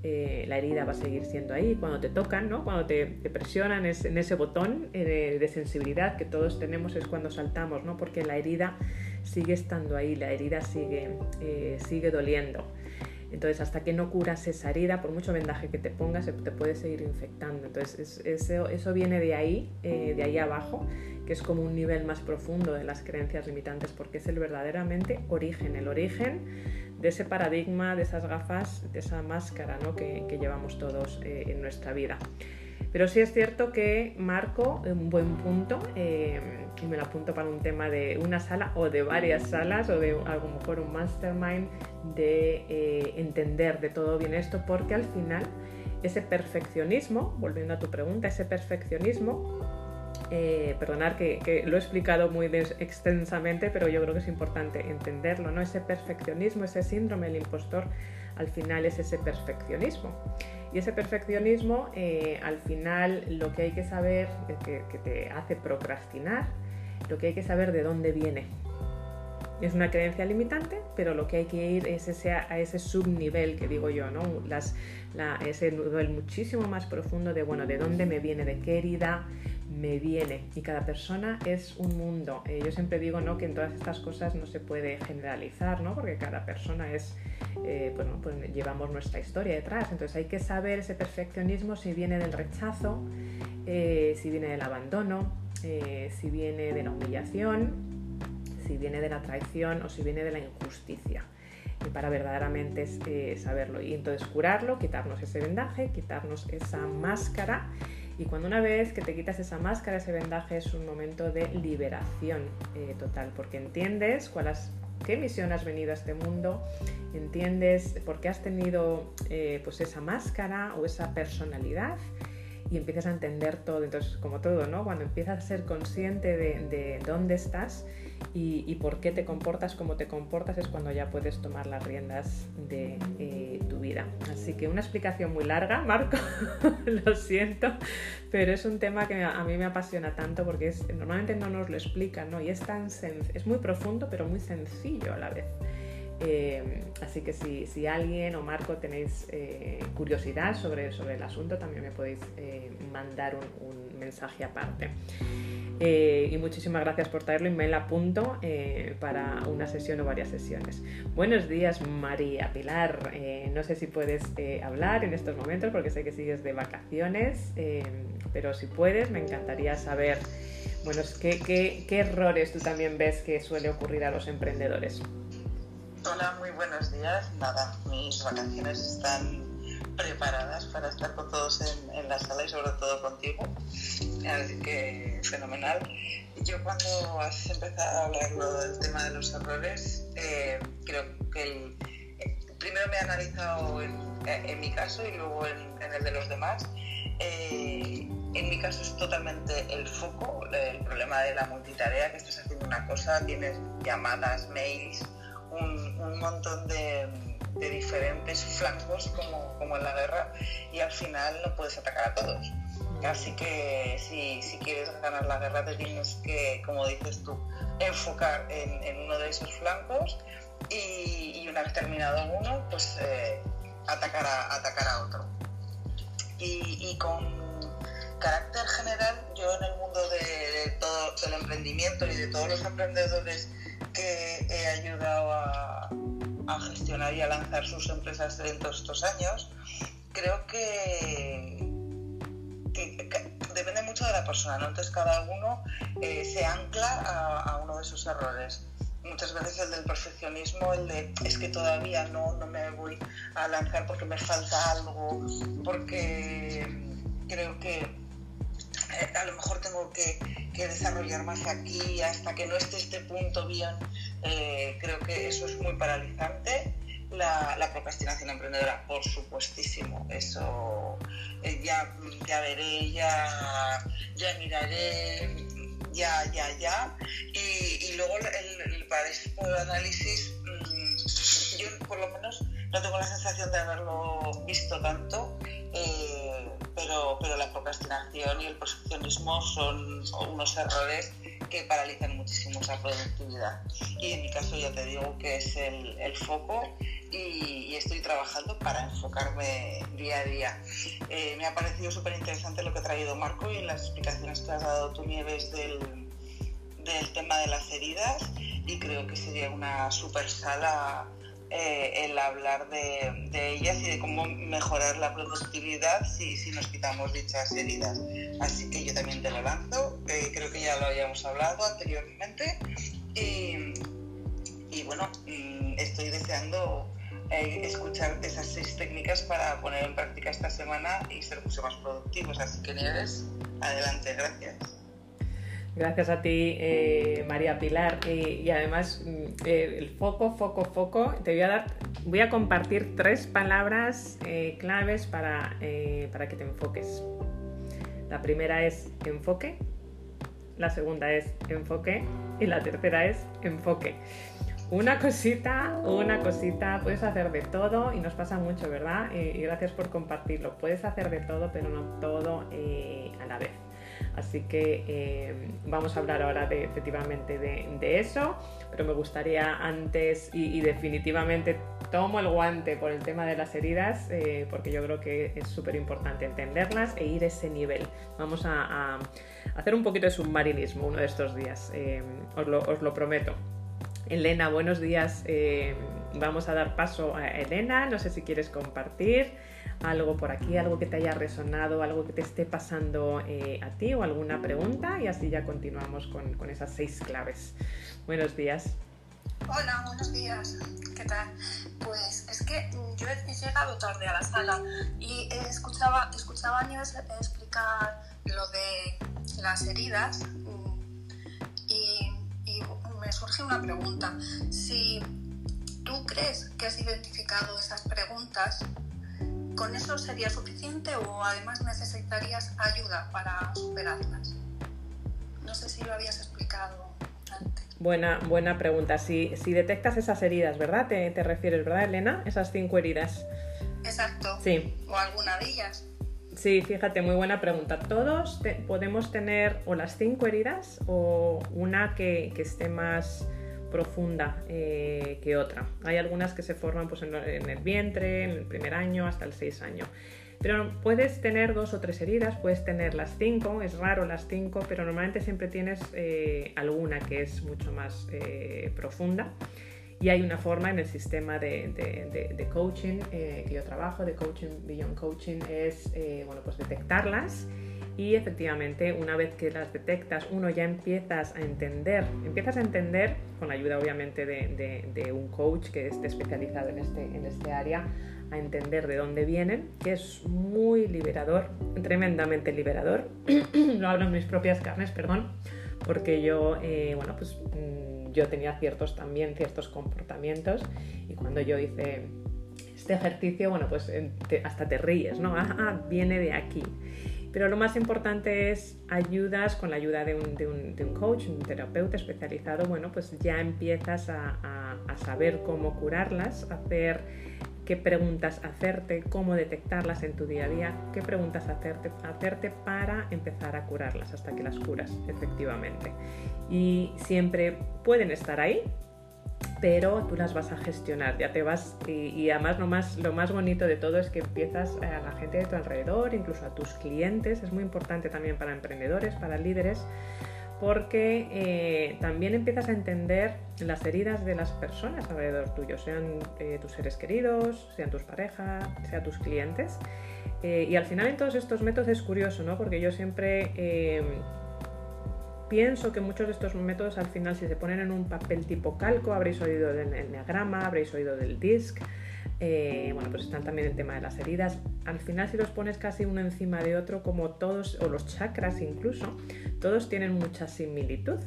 eh, la herida va a seguir siendo ahí. Cuando te tocan, ¿no? cuando te, presionan en ese botón eh, de, sensibilidad que todos tenemos, es cuando saltamos, ¿no? porque la herida sigue estando ahí, la herida sigue, eh, sigue doliendo. Entonces, hasta que no curas esa herida, por mucho vendaje que te pongas, te puede seguir infectando. Entonces, eso, eso, viene de ahí, eh, de ahí abajo, que es como un nivel más profundo de las creencias limitantes, porque es el verdaderamente origen, el origen de ese paradigma, de esas gafas, de esa máscara ¿no? que, llevamos todos eh, en nuestra vida. Pero sí es cierto que marco un buen punto, eh, y me lo apunto para un tema de una sala o de varias salas o de a lo mejor un mastermind, de eh, entender de todo bien esto, porque al final ese perfeccionismo, volviendo a tu pregunta, ese perfeccionismo eh, perdonar que, lo he explicado muy extensamente, pero yo creo que es importante entenderlo, ¿no? Ese perfeccionismo, ese síndrome del impostor, al final es ese perfeccionismo. Y ese perfeccionismo, eh, al final, lo que hay que saber, que, que te hace procrastinar, lo que hay que saber de dónde viene. Es una creencia limitante, pero lo que hay que ir es ese, a ese subnivel que digo yo, ¿no? Las, ese nivel muchísimo más profundo de, bueno, de dónde me viene, de qué herida me viene. Y cada persona es un mundo. Eh, yo siempre digo, ¿no? Que en todas estas cosas no se puede generalizar, ¿no? Porque cada persona es, eh, bueno, pues llevamos nuestra historia detrás. Entonces hay que saber ese perfeccionismo si viene del rechazo, eh, si viene del abandono, si viene de la humillación, si viene de la traición o si viene de la injusticia para verdaderamente eh, saberlo. Y entonces curarlo, quitarnos ese vendaje, quitarnos esa máscara. Y cuando una vez que te quitas esa máscara, ese vendaje es un momento de liberación eh, total, porque entiendes cuál qué misión has venido a este mundo, entiendes por qué has tenido eh, pues esa máscara o esa personalidad y empiezas a entender todo. Entonces, como todo, ¿no? Cuando empiezas a ser consciente de, de dónde estás, y, por qué te comportas como te comportas es cuando ya puedes tomar las riendas de eh, tu vida. Así que una explicación muy larga, Marco, lo siento, pero es un tema que a mí me apasiona tanto porque es, normalmente no nos lo explican, ¿no? Y es, tan es muy profundo, pero muy sencillo a la vez. Eh, así que si, alguien o Marco tenéis eh, curiosidad sobre, sobre el asunto, también me podéis mandar un mensaje aparte. Eh, y muchísimas gracias por traerlo y me la apunto eh, para una sesión o varias sesiones. Buenos días María Pilar, eh, no sé si puedes hablar en estos momentos porque sé que sigues de vacaciones, pero si puedes me encantaría saber, bueno, ¿qué, qué, qué errores tú también ves que suele ocurrir a los emprendedores? Hola, muy buenos días. Nada, mis vacaciones están preparadas para estar con todos en, la sala y sobre todo contigo. Así que fenomenal. Yo cuando has empezado a hablar del tema de los errores, eh, creo que el, eh, primero me he analizado en, mi caso y luego en, el de los demás. Eh, en mi caso es totalmente el foco, el problema de la multitarea, que estás haciendo una cosa, tienes llamadas, mails, un montón de diferentes flancos como, como, en la guerra y al final no puedes atacar a todos. Así que si, si quieres ganar la guerra te tienes que, como dices tú, enfocar en, uno de esos flancos y, una vez terminado uno, pues eh, atacar, a, atacar a otro. Y, con carácter general, yo en el mundo de todo, del emprendimiento y de todos los emprendedores que he ayudado a, a gestionar y a lanzar sus empresas en todos estos años, creo que, depende mucho de la persona. Entonces cada uno eh, se ancla a, uno de sus errores. Muchas veces el del perfeccionismo, el de es que todavía no, no me voy a lanzar porque me falta algo, porque creo que a lo mejor tengo que, desarrollar más aquí hasta que no esté este punto bien eh, creo que eso es muy paralizante. La, procrastinación emprendedora, por supuestísimo, eso eh, ya, ya veré, ya, ya miraré, ya, ya, ya. Y, luego el, ese análisis, mm, yo por lo menos no tengo la sensación de haberlo visto tanto. Eh, pero, pero la procrastinación y el perfeccionismo son unos errores que paralizan muchísimo esa productividad. Y en mi caso ya te digo que es el, el foco y, estoy trabajando para enfocarme día a día. Eh, me ha parecido súper interesante lo que ha traído Marco y las explicaciones que has dado tú, Nieves, del, del tema de las heridas y creo que sería una súper sala eh, el hablar de, ellas y de cómo mejorar la productividad si, si, nos quitamos dichas heridas. Así que yo también te lo lanzo, eh, creo que ya lo habíamos hablado anteriormente y, y bueno, mm, estoy deseando eh, escuchar esas seis técnicas para poner en práctica esta semana y ser mucho más productivos. Así que Nieves, adelante, gracias. Gracias a ti, eh, María Pilar. y además, mm, eh, el foco, foco, foco. Te voy a dar, voy a compartir tres palabras claves para, para que te enfoques. La primera es enfoque, la segunda es enfoque y la tercera es enfoque una cosita, una cosita, puedes hacer de todo y nos pasa mucho, ¿verdad? y gracias por compartirlo. Puedes hacer de todo, pero no todo eh, a la vez. Así que eh, vamos a hablar ahora de, efectivamente de, eso, pero me gustaría antes y, definitivamente tomo el guante por el tema de las heridas, eh, porque yo creo que es súper importante entenderlas e ir a ese nivel. Vamos a, hacer un poquito de submarinismo uno de estos días, os lo prometo. Elena, buenos días. Eh, vamos a dar paso a Elena. No sé si quieres compartir algo por aquí, algo que te haya resonado, algo que te esté pasando eh, a ti o alguna pregunta y así ya continuamos con, esas seis claves. Buenos días. Hola, buenos días. ¿Qué tal? Pues es que yo he llegado tarde a la sala y escuchaba, escuchaba a Nieves explicar lo de las heridas surge una pregunta. Si tú crees que has identificado esas preguntas, ¿con eso sería suficiente o además necesitarías ayuda para superarlas? No sé si lo habías explicado antes. Buena, buena pregunta. Si, si detectas esas heridas, ¿verdad? Te, te refieres, ¿verdad, Elena? Esas cinco heridas. Exacto. Sí. O alguna de ellas. Sí, fíjate, muy buena pregunta. Todos podemos tener o las cinco heridas o una que, esté más profunda eh, que otra. Hay algunas que se forman pues, en, el vientre, en el primer año, hasta el seis años. Pero puedes tener dos o tres heridas, puedes tener las cinco, es raro las cinco, pero normalmente siempre tienes eh, alguna que es mucho más eh, profunda. Y hay una forma en el sistema de, coaching que yo trabajo, de coaching beyond coaching, es bueno, pues detectarlas y efectivamente una vez que las detectas uno ya empiezas a entender, empiezas a entender con la ayuda obviamente de, un coach que esté especializado en este, en este área, a entender de dónde vienen, que es muy liberador, tremendamente liberador. Lo hablo en mis propias carnes, perdón, porque yo, eh, bueno, pues mm, yo tenía ciertos también, ciertos comportamientos y cuando yo hice este ejercicio, bueno, pues hasta te ríes, ¿no? Ah, ah, viene de aquí. Pero lo más importante es ayudas con la ayuda de un, de un, de un coach, un terapeuta especializado, bueno, pues ya empiezas a, a, a saber cómo curarlas, hacer qué preguntas hacerte, cómo detectarlas en tu día a día, qué preguntas hacerte, hacerte para empezar a curarlas hasta que las curas efectivamente. Y siempre pueden estar ahí, pero tú las vas a gestionar, ya te vas y, además lo más, lo más bonito de todo es que empiezas a la gente de tu alrededor, incluso a tus clientes, es muy importante también para emprendedores, para líderes, porque eh, también empiezas a entender las heridas de las personas alrededor tuyo, sean eh, tus seres queridos, sean tus parejas, sean tus clientes. Eh, y al final en todos estos métodos es curioso, ¿no? Porque yo siempre pienso que muchos de estos métodos al final si se ponen en un papel tipo calco, habréis oído del enneagrama, habréis oído del disc, eh, bueno, pues están también el tema de las heridas. Al final, si los pones casi uno encima de otro, como todos, o los chakras incluso, todos tienen mucha similitud.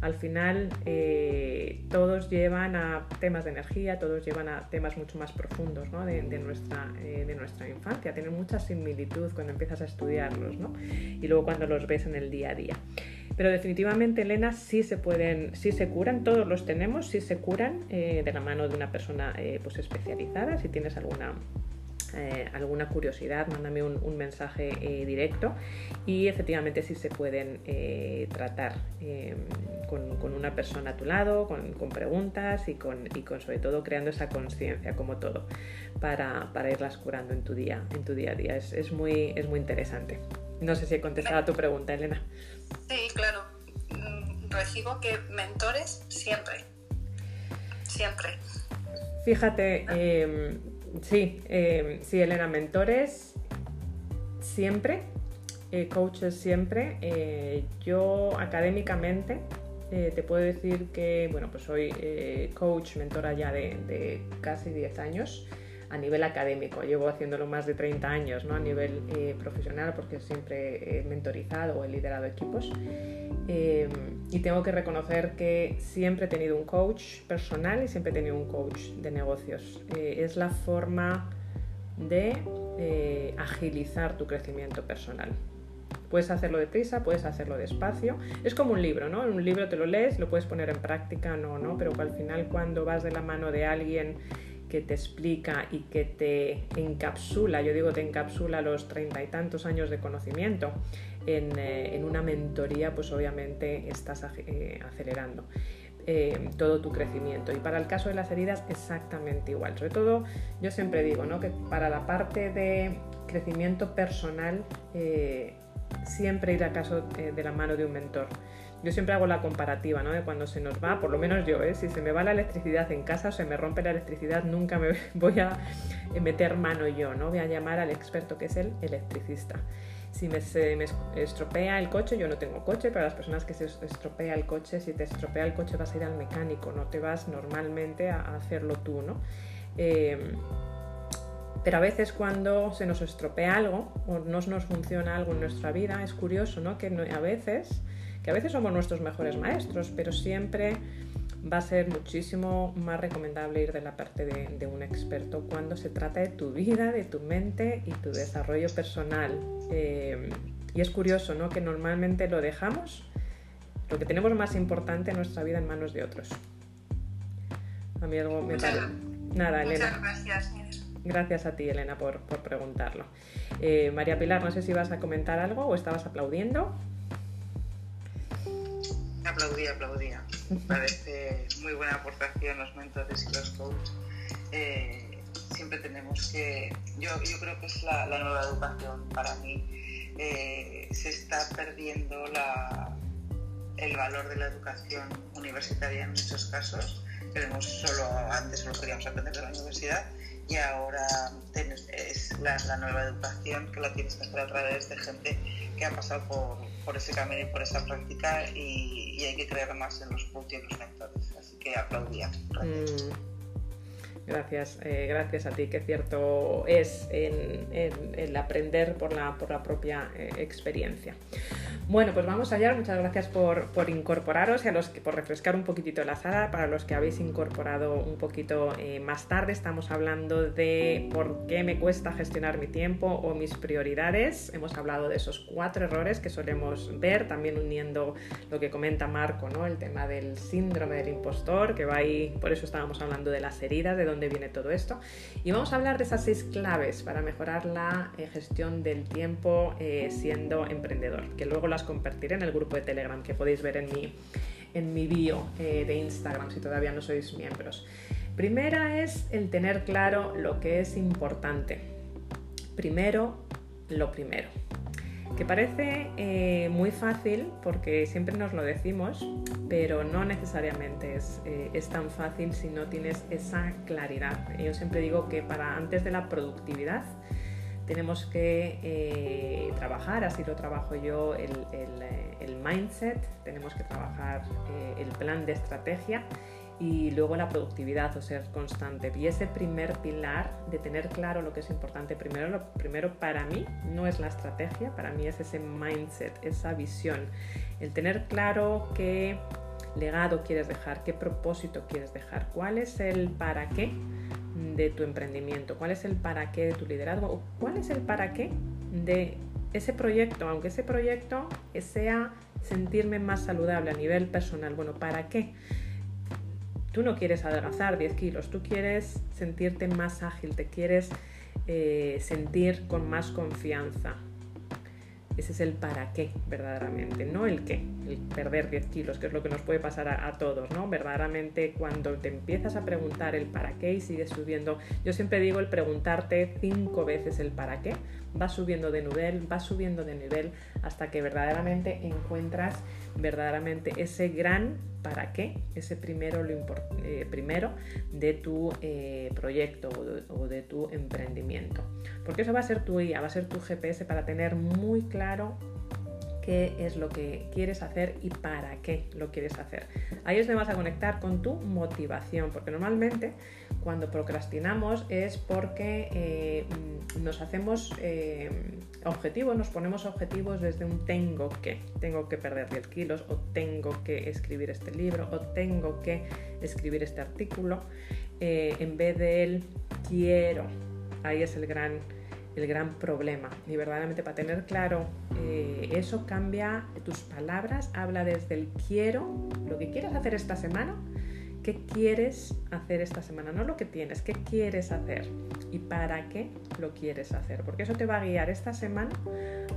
Al final, eh, todos llevan a temas de energía, todos llevan a temas mucho más profundos de, nuestra, eh, de nuestra infancia. Tienen mucha similitud cuando empiezas a estudiarlos ¿no? y luego cuando los ves en el día a día. Pero definitivamente, Elena, sí se pueden, sí se curan, todos los tenemos, sí se curan eh, de la mano de una persona eh, pues especializada. Si tienes alguna eh, alguna curiosidad, mándame un, mensaje directo y efectivamente sí se pueden tratar con, una persona a tu lado, con, preguntas y con, y con sobre todo creando esa conciencia como todo para, para, irlas curando en tu día, en tu día a día. Es, es, muy, es muy interesante. No sé si he contestado a tu pregunta, Elena. Sí, claro. Mm, recibo que mentores siempre. Siempre. Fíjate, em, sí, em, sí, Elena, mentores siempre, eh, coaches siempre. Eh, yo académicamente eh, te puedo decir que, bueno, pues soy coach, mentora ya de, casi 10 años a nivel académico. Llevo haciéndolo más de 30 años, ¿no? A nivel eh, profesional, porque siempre he mentorizado o he liderado equipos. y tengo que reconocer que siempre he tenido un coach personal y siempre he tenido un coach de negocios. es la forma de agilizar tu crecimiento personal. Puedes hacerlo deprisa, puedes hacerlo despacio. Es como un libro, ¿no? Un libro te lo lees, lo puedes poner en práctica, no, ¿no? Pero al final cuando vas de la mano de alguien que te explica y que te encapsula, yo digo te encapsula los treinta y tantos años de conocimiento en, eh, una mentoría, pues obviamente estás eh, acelerando. Eh, todo tu crecimiento. Y para el caso de las heridas, exactamente igual. Sobre todo, yo siempre digo ¿no? que para la parte de crecimiento personal, siempre ir a caso de la mano de un mentor. Yo siempre hago la comparativa, ¿no? De cuando se nos va, por lo menos yo, ¿eh? si se me va la electricidad en casa o se me rompe la electricidad, nunca me voy a meter mano yo, ¿no? Voy a llamar al experto que es el electricista. Si me, se me estropea el coche, yo no tengo coche, pero las personas que se estropea el coche, si te estropea el coche vas a ir al mecánico, no te vas normalmente a, hacerlo tú, ¿no? Eh, pero a veces cuando se nos estropea algo o no nos funciona algo en nuestra vida, es curioso, ¿no? Que a veces, que a veces somos nuestros mejores maestros, pero siempre va a ser muchísimo más recomendable ir de la parte de, un experto cuando se trata de tu vida, de tu mente y tu desarrollo personal. Eh, y es curioso, ¿no? Que normalmente lo dejamos, lo que tenemos más importante en nuestra vida en manos de otros. A mí algo me parece. Nada, Elena. Muchas gracias. Gracias a ti, Elena, por, preguntarlo. Eh, María Pilar, no sé si vas a comentar algo o estabas aplaudiendo. Aplaudía, aplaudía. Parece muy buena aportación los mentores y los coaches. Eh, siempre tenemos que. Yo, creo que es la, nueva educación para mí. Eh, se está perdiendo el valor de la educación universitaria en muchos casos. Queremos solo, antes solo queríamos aprender de la universidad y ahora es la, nueva educación que la tienes que hacer a través de gente que ha pasado por, por ese camino y por esa práctica y, hay que creer más en los coaches y los mentores. Así que aplaudía. Mm. Gracias, eh, gracias a ti, que cierto es el, aprender por la, por la propia eh, experiencia. Bueno, pues vamos allá. Muchas gracias por, incorporaros y a los que por refrescar un poquitito la sala. Para los que habéis incorporado un poquito eh, más tarde, estamos hablando de por qué me cuesta gestionar mi tiempo o mis prioridades. Hemos hablado de esos cuatro errores que solemos ver, también uniendo lo que comenta Marco, ¿no? El tema del síndrome del impostor, que va ahí, por eso estábamos hablando de las heridas, de dónde viene todo esto. Y vamos a hablar de esas seis claves para mejorar la eh, gestión del tiempo eh, siendo emprendedor, que luego las compartiré en el grupo de Telegram que podéis ver en mi, en mi bio eh, de Instagram si todavía no sois miembros. Primera es el tener claro lo que es importante. Primero, lo primero. Que parece eh, muy fácil porque siempre nos lo decimos, pero no necesariamente es, eh, es, tan fácil si no tienes esa claridad. Yo siempre digo que para antes de la productividad tenemos que eh, trabajar, así lo trabajo yo, el, el, mindset, tenemos que trabajar el plan de estrategia y luego la productividad o ser constante. Y ese primer pilar de tener claro lo que es importante, primero, lo primero para mí no es la estrategia, para mí es ese mindset, esa visión, el tener claro qué legado quieres dejar, qué propósito quieres dejar, cuál es el para qué de tu emprendimiento, cuál es el para qué de tu liderazgo, cuál es el para qué de ese proyecto, aunque ese proyecto sea sentirme más saludable a nivel personal, bueno, ¿para qué? Tú no quieres adelgazar 10 kilos, tú quieres sentirte más ágil, te quieres eh, sentir con más confianza. Ese es el para qué, verdaderamente, no el qué, el perder 10 kilos, que es lo que nos puede pasar a, todos, ¿no? Verdaderamente, cuando te empiezas a preguntar el para qué y sigues subiendo, yo siempre digo el preguntarte cinco veces el para qué, va subiendo de nivel, va subiendo de nivel, hasta que verdaderamente encuentras verdaderamente ese gran para qué, ese primero, lo eh, primero de tu eh, proyecto o de, tu emprendimiento. Porque eso va a ser tu guía, va a ser tu GPS para tener muy claro qué es lo que quieres hacer y para qué lo quieres hacer. Ahí es donde vas a conectar con tu motivación, porque normalmente cuando procrastinamos es porque eh, nos hacemos eh, objetivos, nos ponemos objetivos desde un tengo que, tengo que perder 10 kilos o tengo que escribir este libro o tengo que escribir este artículo, eh, en vez del quiero. Ahí es el gran el gran problema. Y verdaderamente para tener claro eh, eso cambia tus palabras, habla desde el quiero, lo que quieres hacer esta semana, qué quieres hacer esta semana, no lo que tienes, qué quieres hacer y para qué lo quieres hacer, porque eso te va a guiar esta semana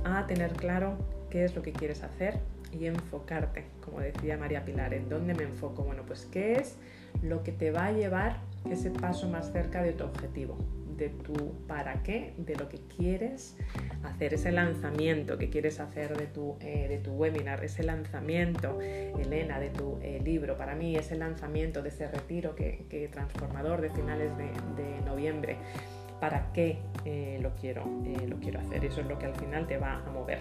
a tener claro qué es lo que quieres hacer y enfocarte, como decía María Pilar, ¿en dónde me enfoco? Bueno, pues qué es lo que te va a llevar ese paso más cerca de tu objetivo de tu para qué, de lo que quieres hacer, ese lanzamiento que quieres hacer de tu, eh, de tu webinar, ese lanzamiento, Elena, de tu eh, libro, para mí ese lanzamiento de ese retiro que, transformador de finales de, noviembre, para qué eh, lo, quiero, lo quiero hacer, eso es lo que al final te va a mover.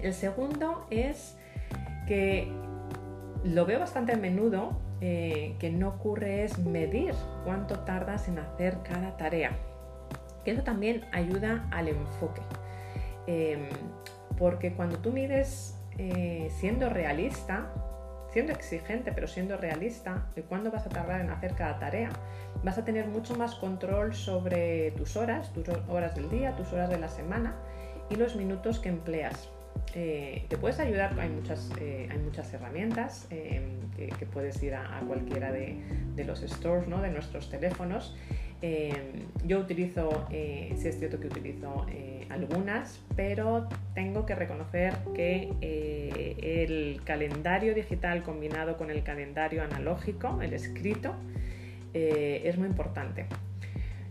El segundo es que lo veo bastante a menudo eh, que no ocurre es medir cuánto tardas en hacer cada tarea. Eso también ayuda al enfoque. Em, porque cuando tú mides eh, siendo realista, siendo exigente, pero siendo realista de cuándo vas a tardar en hacer cada tarea, vas a tener mucho más control sobre tus horas, tus horas del día, tus horas de la semana y los minutos que empleas. Eh, te puedes ayudar, hay muchas, eh, hay muchas herramientas eh, que, puedes ir a, cualquiera de, los stores ¿no? de nuestros teléfonos. yo utilizo, sí es cierto que utilizo algunas, pero tengo que reconocer que el calendario digital combinado con el calendario analógico, el escrito, es muy importante.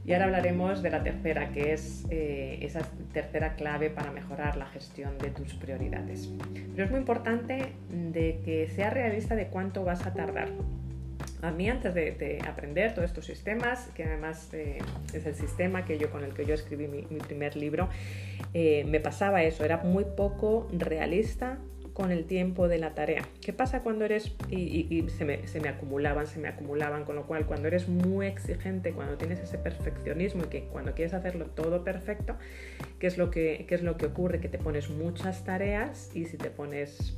Y ahora hablaremos de la tercera, que es eh, esa tercera clave para mejorar la gestión de tus prioridades. Pero es muy importante de que sea realista de cuánto vas a tardar. A mí antes de, aprender todos estos sistemas, que además eh, es el sistema que yo, con el que yo escribí mi, primer libro, eh, me pasaba eso, era muy poco realista con el tiempo de la tarea. ¿Qué pasa cuando eres, y, se, me, acumulaban, se me acumulaban, con lo cual cuando eres muy exigente, cuando tienes ese perfeccionismo y que cuando quieres hacerlo todo perfecto, ¿qué es lo que, qué es lo que ocurre? Que te pones muchas tareas y si te pones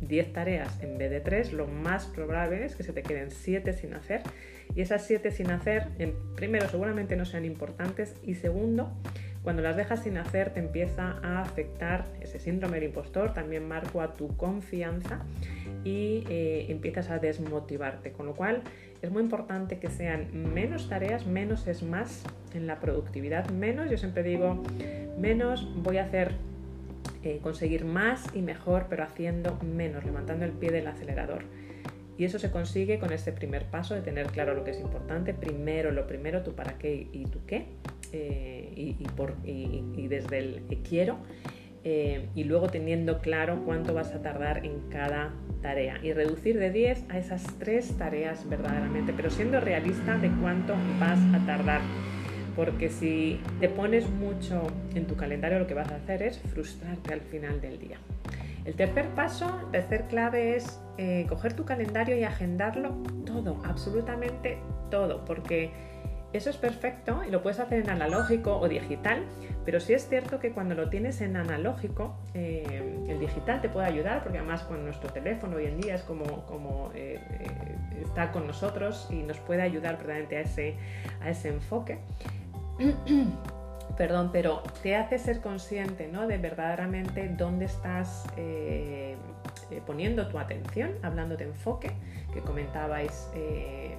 10 tareas en vez de 3, lo más probable es que se te queden 7 sin hacer. Y esas 7 sin hacer, primero, seguramente no sean importantes y segundo, cuando las dejas sin hacer te empieza a afectar ese síndrome del impostor, también marco a tu confianza y eh, empiezas a desmotivarte. Con lo cual es muy importante que sean menos tareas, menos es más en la productividad, menos, yo siempre digo, menos voy a hacer eh, conseguir más y mejor, pero haciendo menos, levantando el pie del acelerador. Y eso se consigue con este primer paso de tener claro lo que es importante. Primero, lo primero, tu para qué y tu qué. Eh, y, por, y, desde el quiero. Eh, y luego teniendo claro cuánto vas a tardar en cada tarea. Y reducir de 10 a esas tres tareas verdaderamente, pero siendo realista de cuánto vas a tardar porque si te pones mucho en tu calendario lo que vas a hacer es frustrarte al final del día. El tercer paso, tercer clave es eh, coger tu calendario y agendarlo todo, absolutamente todo, porque eso es perfecto y lo puedes hacer en analógico o digital, pero sí es cierto que cuando lo tienes en analógico, eh, el digital te puede ayudar, porque además con nuestro teléfono hoy en día es como, como eh, está con nosotros y nos puede ayudar verdaderamente a ese, a ese enfoque. Perdón, pero te hace ser consciente ¿no? de verdaderamente dónde estás eh, eh, poniendo tu atención, hablando de enfoque, que comentabais eh,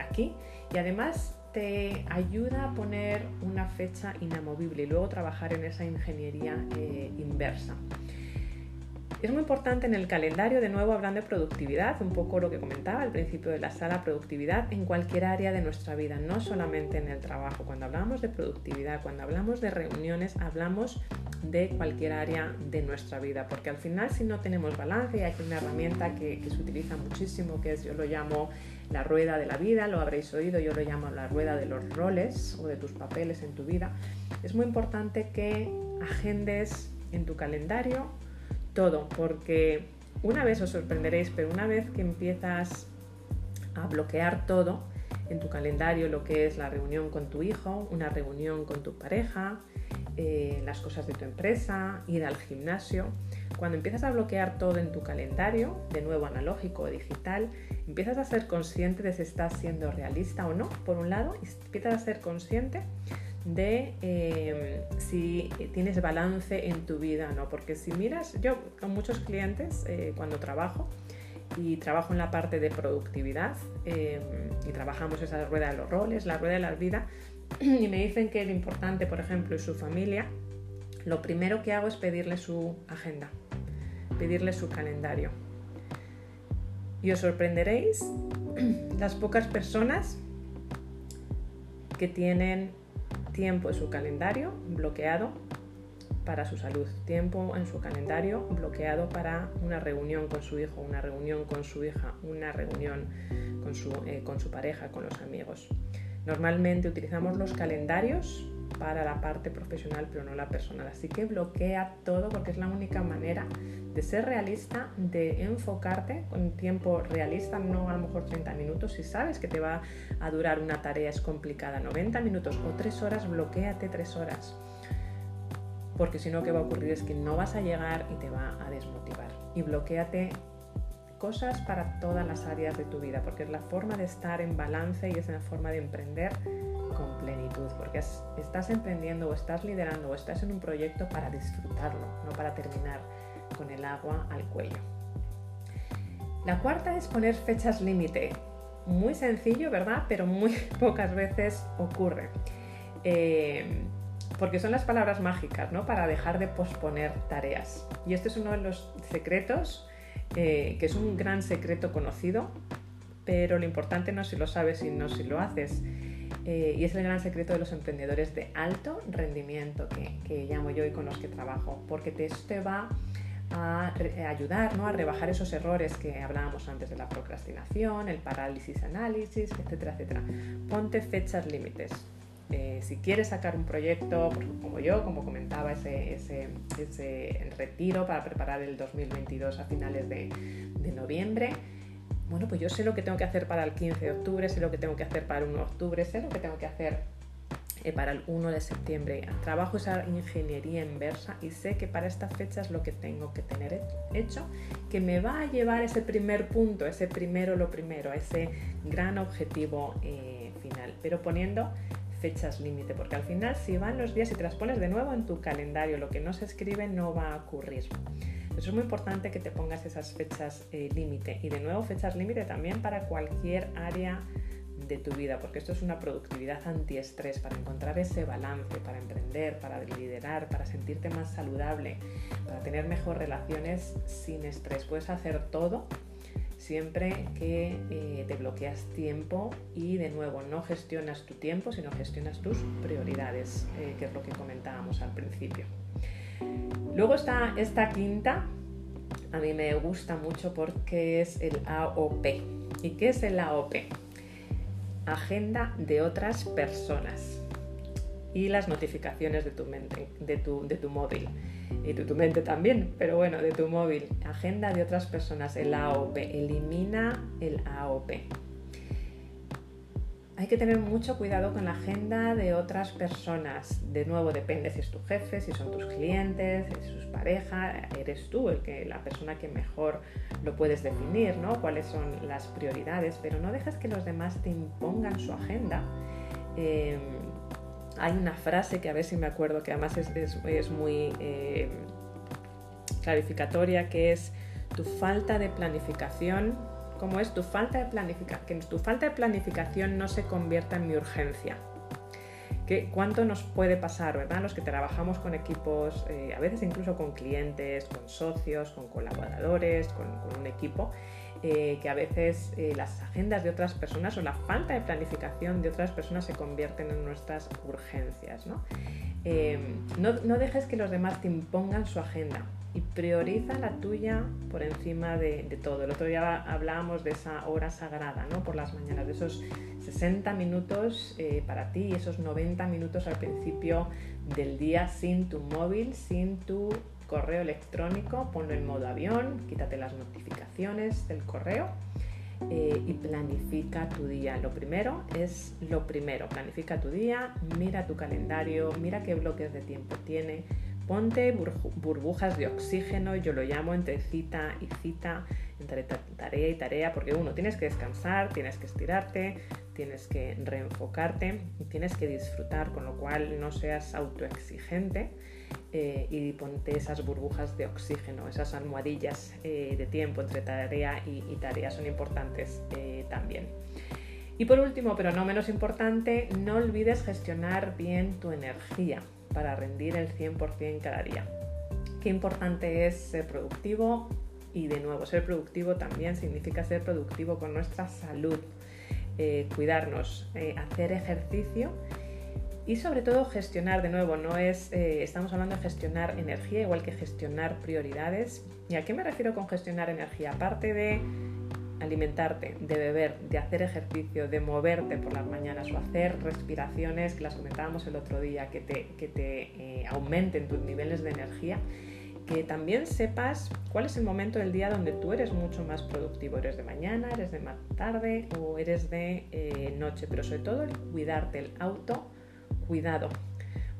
aquí, y además te ayuda a poner una fecha inamovible y luego trabajar en esa ingeniería inversa. Es muy importante en el calendario, de nuevo hablando de productividad, un poco lo que comentaba al principio de la sala, productividad en cualquier área de nuestra vida, no solamente en el trabajo. Cuando hablamos de productividad, cuando hablamos de reuniones, hablamos de cualquier área de nuestra vida, porque al final si no tenemos balance, y hay una herramienta que, que se utiliza muchísimo, que es, yo lo llamo la rueda de la vida, lo habréis oído, yo lo llamo la rueda de los roles o de tus papeles en tu vida, es muy importante que agendes en tu calendario todo, porque una vez os sorprenderéis, pero una vez que empiezas a bloquear todo en tu calendario, lo que es la reunión con tu hijo, una reunión con tu pareja, eh, las cosas de tu empresa, ir al gimnasio, cuando empiezas a bloquear todo en tu calendario, de nuevo analógico o digital, empiezas a ser consciente de si estás siendo realista o no, por un lado, y empiezas a ser consciente de eh, si tienes balance en tu vida no. Porque si miras, yo con muchos clientes eh, cuando trabajo y trabajo en la parte de productividad eh, y trabajamos esa rueda de los roles, la rueda de la vida, y me dicen que lo importante, por ejemplo, es su familia, lo primero que hago es pedirle su agenda, pedirle su calendario. Y os sorprenderéis las pocas personas que tienen tiempo en su calendario bloqueado para su salud, tiempo en su calendario bloqueado para una reunión con su hijo, una reunión con su hija, una reunión con su, eh, con su pareja, con los amigos. Normalmente utilizamos los calendarios para la parte profesional, pero no la personal. Así que bloquea todo porque es la única manera de ser realista, de enfocarte con tiempo realista, no a lo mejor 30 minutos. Si sabes que te va a durar una tarea es complicada, 90 minutos o 3 horas, bloqueate 3 horas. Porque si no, ¿qué va a ocurrir? Es que no vas a llegar y te va a desmotivar. Y bloqueate cosas para todas las áreas de tu vida, porque es la forma de estar en balance y es la forma de emprender con plenitud, porque estás emprendiendo o estás liderando o estás en un proyecto para disfrutarlo, no para terminar con el agua al cuello. La cuarta es poner fechas límite. Muy sencillo, ¿verdad? Pero muy pocas veces ocurre. Eh, porque son las palabras mágicas, ¿no? Para dejar de posponer tareas. Y este es uno de los secretos eh, que es un gran secreto conocido, pero lo importante no es si lo sabes, sino si lo haces. Eh, y es el gran secreto de los emprendedores de alto rendimiento que, llamo yo y con los que trabajo, porque te, te va a ayudar ¿no? a rebajar esos errores que hablábamos antes de la procrastinación, el parálisis análisis, etcétera, etcétera. Ponte fechas límites. Eh, si quieres sacar un proyecto, como yo, como comentaba, ese, ese, retiro para preparar el 2022 a finales de, noviembre, bueno, pues yo sé lo que tengo que hacer para el 15 de octubre, sé lo que tengo que hacer para el 1 de octubre, sé lo que tengo que hacer eh, para el 1 de septiembre. Trabajo esa ingeniería inversa y sé que para esta fecha es lo que tengo que tener hecho, que me va a llevar ese primer punto, ese primero lo primero, ese gran objetivo eh, final, pero poniendo fechas límite, porque al final si van los días y te las pones de nuevo en tu calendario, lo que no se escribe no va a ocurrir. Eso es muy importante que te pongas esas fechas eh, límite y de nuevo fechas límite también para cualquier área de tu vida, porque esto es una productividad antiestrés para encontrar ese balance, para emprender, para liderar, para sentirte más saludable, para tener mejor relaciones sin estrés. Puedes hacer todo siempre que eh, te bloqueas tiempo y de nuevo no gestionas tu tiempo, sino gestionas tus prioridades, eh, que es lo que comentábamos al principio. Luego está esta quinta, a mí me gusta mucho porque es el AOP. ¿Y qué es el AOP? Agenda de otras personas y las notificaciones de tu, de tu, de tu móvil y de tu mente también, pero bueno, de tu móvil. Agenda de otras personas, el AOP. Elimina el AOP. Hay que tener mucho cuidado con la agenda de otras personas. De nuevo, depende si es tu jefe, si son tus clientes, si es tu pareja, eres tú el que, la persona que mejor lo puedes definir, ¿no? Cuáles son las prioridades, pero no dejes que los demás te impongan su agenda. Eh, hay una frase que a ver si me acuerdo, que además es, muy eh, clarificatoria, que es tu falta de planificación, ¿cómo es? Tu falta de planificación, que tu falta de planificación no se convierta en mi urgencia. ¿Qué, ¿Cuánto nos puede pasar, verdad? Los que trabajamos con equipos, eh, a veces incluso con clientes, con socios, con colaboradores, con un equipo, eh, que a veces eh, las agendas de otras personas o la falta de planificación de otras personas se convierten en nuestras urgencias. ¿no? Eh, no, dejes que los demás te impongan su agenda y prioriza la tuya por encima de, todo. El otro día hablábamos de esa hora sagrada, ¿no? Por las mañanas, de esos 60 minutos para ti y esos 90 minutos al principio del día sin tu móvil, sin tu correo electrónico, ponlo en modo avión, quítate las notificaciones del correo eh, y planifica tu día. Lo primero es lo primero, planifica tu día, mira tu calendario, mira qué bloques de tiempo tiene, ponte burbujas de oxígeno, yo lo llamo entre cita y cita, entre tarea y tarea, porque uno, tienes que descansar, tienes que estirarte, tienes que reenfocarte y tienes que disfrutar, con lo cual no seas autoexigente eh, y ponte esas burbujas de oxígeno, esas almohadillas eh, de tiempo entre tarea y, tarea son importantes eh, también. Y por último, pero no menos importante, no olvides gestionar bien tu energía para rendir el 100% cada día. Qué importante es ser productivo y de nuevo, ser productivo también significa ser productivo con nuestra salud, cuidarnos, hacer ejercicio y sobre todo gestionar, de nuevo, no es, eh, estamos hablando de gestionar energía igual que gestionar prioridades. ¿Y a qué me refiero con gestionar energía? Aparte de alimentarte, de beber, de hacer ejercicio, de moverte por las mañanas o hacer respiraciones, que las comentábamos el otro día, que te, que te eh, aumenten tus niveles de energía, que también sepas cuál es el momento del día donde tú eres mucho más productivo. ¿Eres de mañana, eres de tarde o eres de eh, noche? Pero sobre todo el cuidarte, el auto cuidado,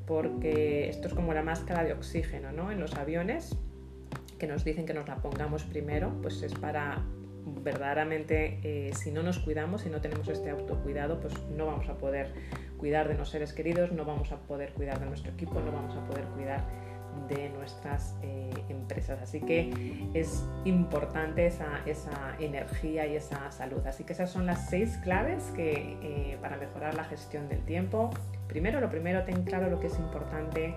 porque esto es como la máscara de oxígeno ¿no? en los aviones, que nos dicen que nos la pongamos primero, pues es para verdaderamente, eh, si no nos cuidamos, si no tenemos este autocuidado, pues no vamos a poder cuidar de los seres queridos, no vamos a poder cuidar de nuestro equipo, no vamos a poder cuidar de nuestras eh, empresas. Así que es importante esa, esa, energía y esa salud. Así que esas son las seis claves que, eh, para mejorar la gestión del tiempo. Primero, lo primero, ten claro lo que es importante.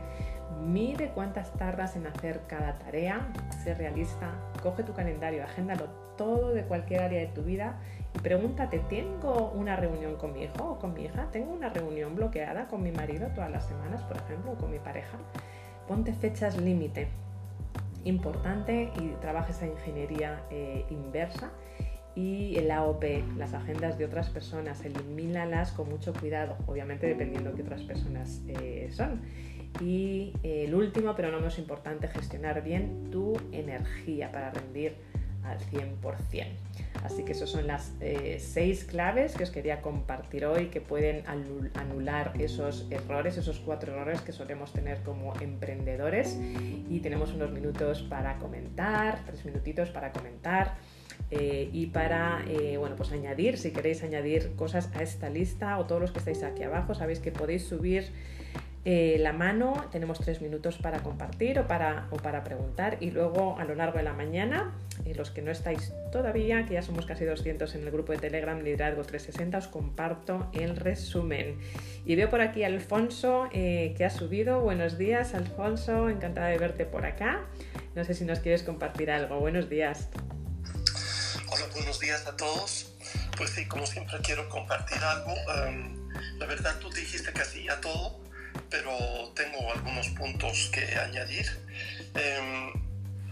Mide cuántas tardas en hacer cada tarea, sé realista, coge tu calendario, agéndalo todo de cualquier área de tu vida y pregúntate, ¿tengo una reunión con mi hijo o con mi hija? ¿Tengo una reunión bloqueada con mi marido todas las semanas, por ejemplo, o con mi pareja? Ponte fechas límite, importante, y trabaja esa ingeniería eh, inversa. Y el AOP, las agendas de otras personas, elimínalas con mucho cuidado, obviamente dependiendo de qué otras personas eh, son. Y eh, el último, pero no menos importante, gestionar bien tu energía para rendir al 100%. Así que esas son las eh, seis claves que os quería compartir hoy que pueden anular esos errores, esos cuatro errores que solemos tener como emprendedores. Y tenemos unos minutos para comentar, tres minutitos para comentar. Eh, y para bueno, pues añadir, si queréis añadir cosas a esta lista o todos los que estáis aquí abajo, sabéis que podéis subir eh, la mano, tenemos tres minutos para compartir o para, o para preguntar y luego a lo largo de la mañana, y los que no estáis todavía, que ya somos casi 200 en el grupo de Telegram Liderazgo 360, os comparto el resumen. Y veo por aquí a Alfonso eh, que ha subido. Buenos días Alfonso, encantada de verte por acá. No sé si nos quieres compartir algo. Buenos días. Hola, buenos días a todos. Pues sí, como siempre quiero compartir algo. Em, la verdad tú dijiste casi ya todo pero tengo algunos puntos que añadir. Em,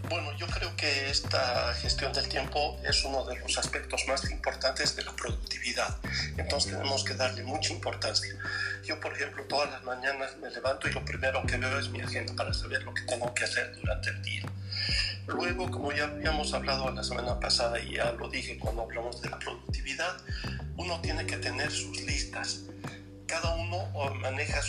bueno, yo creo que esta gestión del tiempo es uno de los aspectos más importantes de la productividad. Entonces tenemos que darle mucha importancia. Yo, por ejemplo, todas las mañanas me levanto y lo primero que veo es mi agenda para saber lo que tengo que hacer durante el día. Luego, como ya habíamos hablado la semana pasada y ya lo dije cuando hablamos de la productividad, uno tiene que tener sus listas cada uno maneja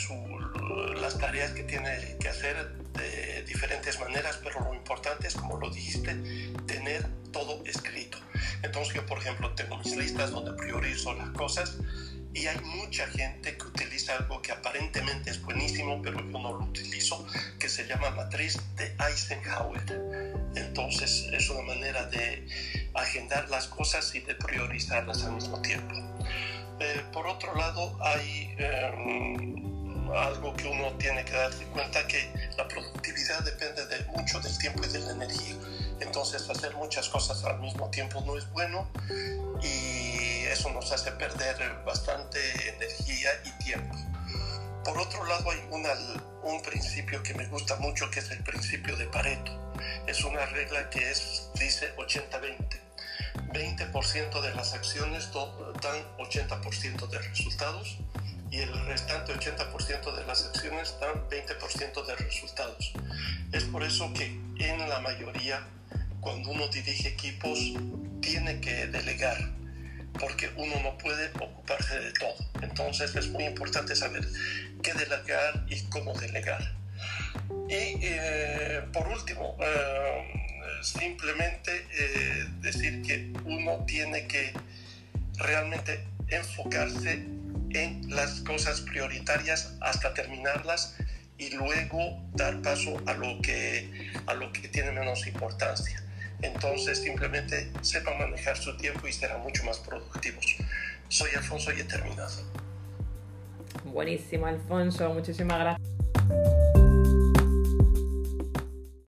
las tareas que tiene que hacer de diferentes maneras, pero lo importante es, como lo dijiste, tener todo escrito. Entonces yo, por ejemplo, tengo mis listas donde priorizo las cosas y hay mucha gente que utiliza algo que aparentemente es buenísimo, pero yo no lo utilizo, que se llama matriz de Eisenhower. Entonces es una manera de agendar las cosas y de priorizarlas al mismo tiempo. Eh, por otro lado, hay em, algo que uno tiene que darse cuenta que la productividad depende de mucho del tiempo y de la energía. Entonces, hacer muchas cosas al mismo tiempo no es bueno y eso nos hace perder bastante energía y tiempo. Por otro lado, hay un principio que me gusta mucho, que es el principio de Pareto. Es una regla que es, dice 80-20 20% de las acciones dan 80% de resultados y el restante 80% de las acciones dan 20% de resultados. Es por eso que en la mayoría, cuando uno dirige equipos, tiene que delegar, porque uno no puede ocuparse de todo. Entonces es muy importante saber qué delegar y cómo delegar. Y eh, por último, eh, simplemente eh, decir que uno tiene que realmente enfocarse en las cosas prioritarias hasta terminarlas y luego dar paso a lo que, a lo que tiene menos importancia. Entonces simplemente sepan manejar su tiempo y serán mucho más productivos. Soy Alfonso y he terminado. Buenísimo, Alfonso. Muchísimas gracias.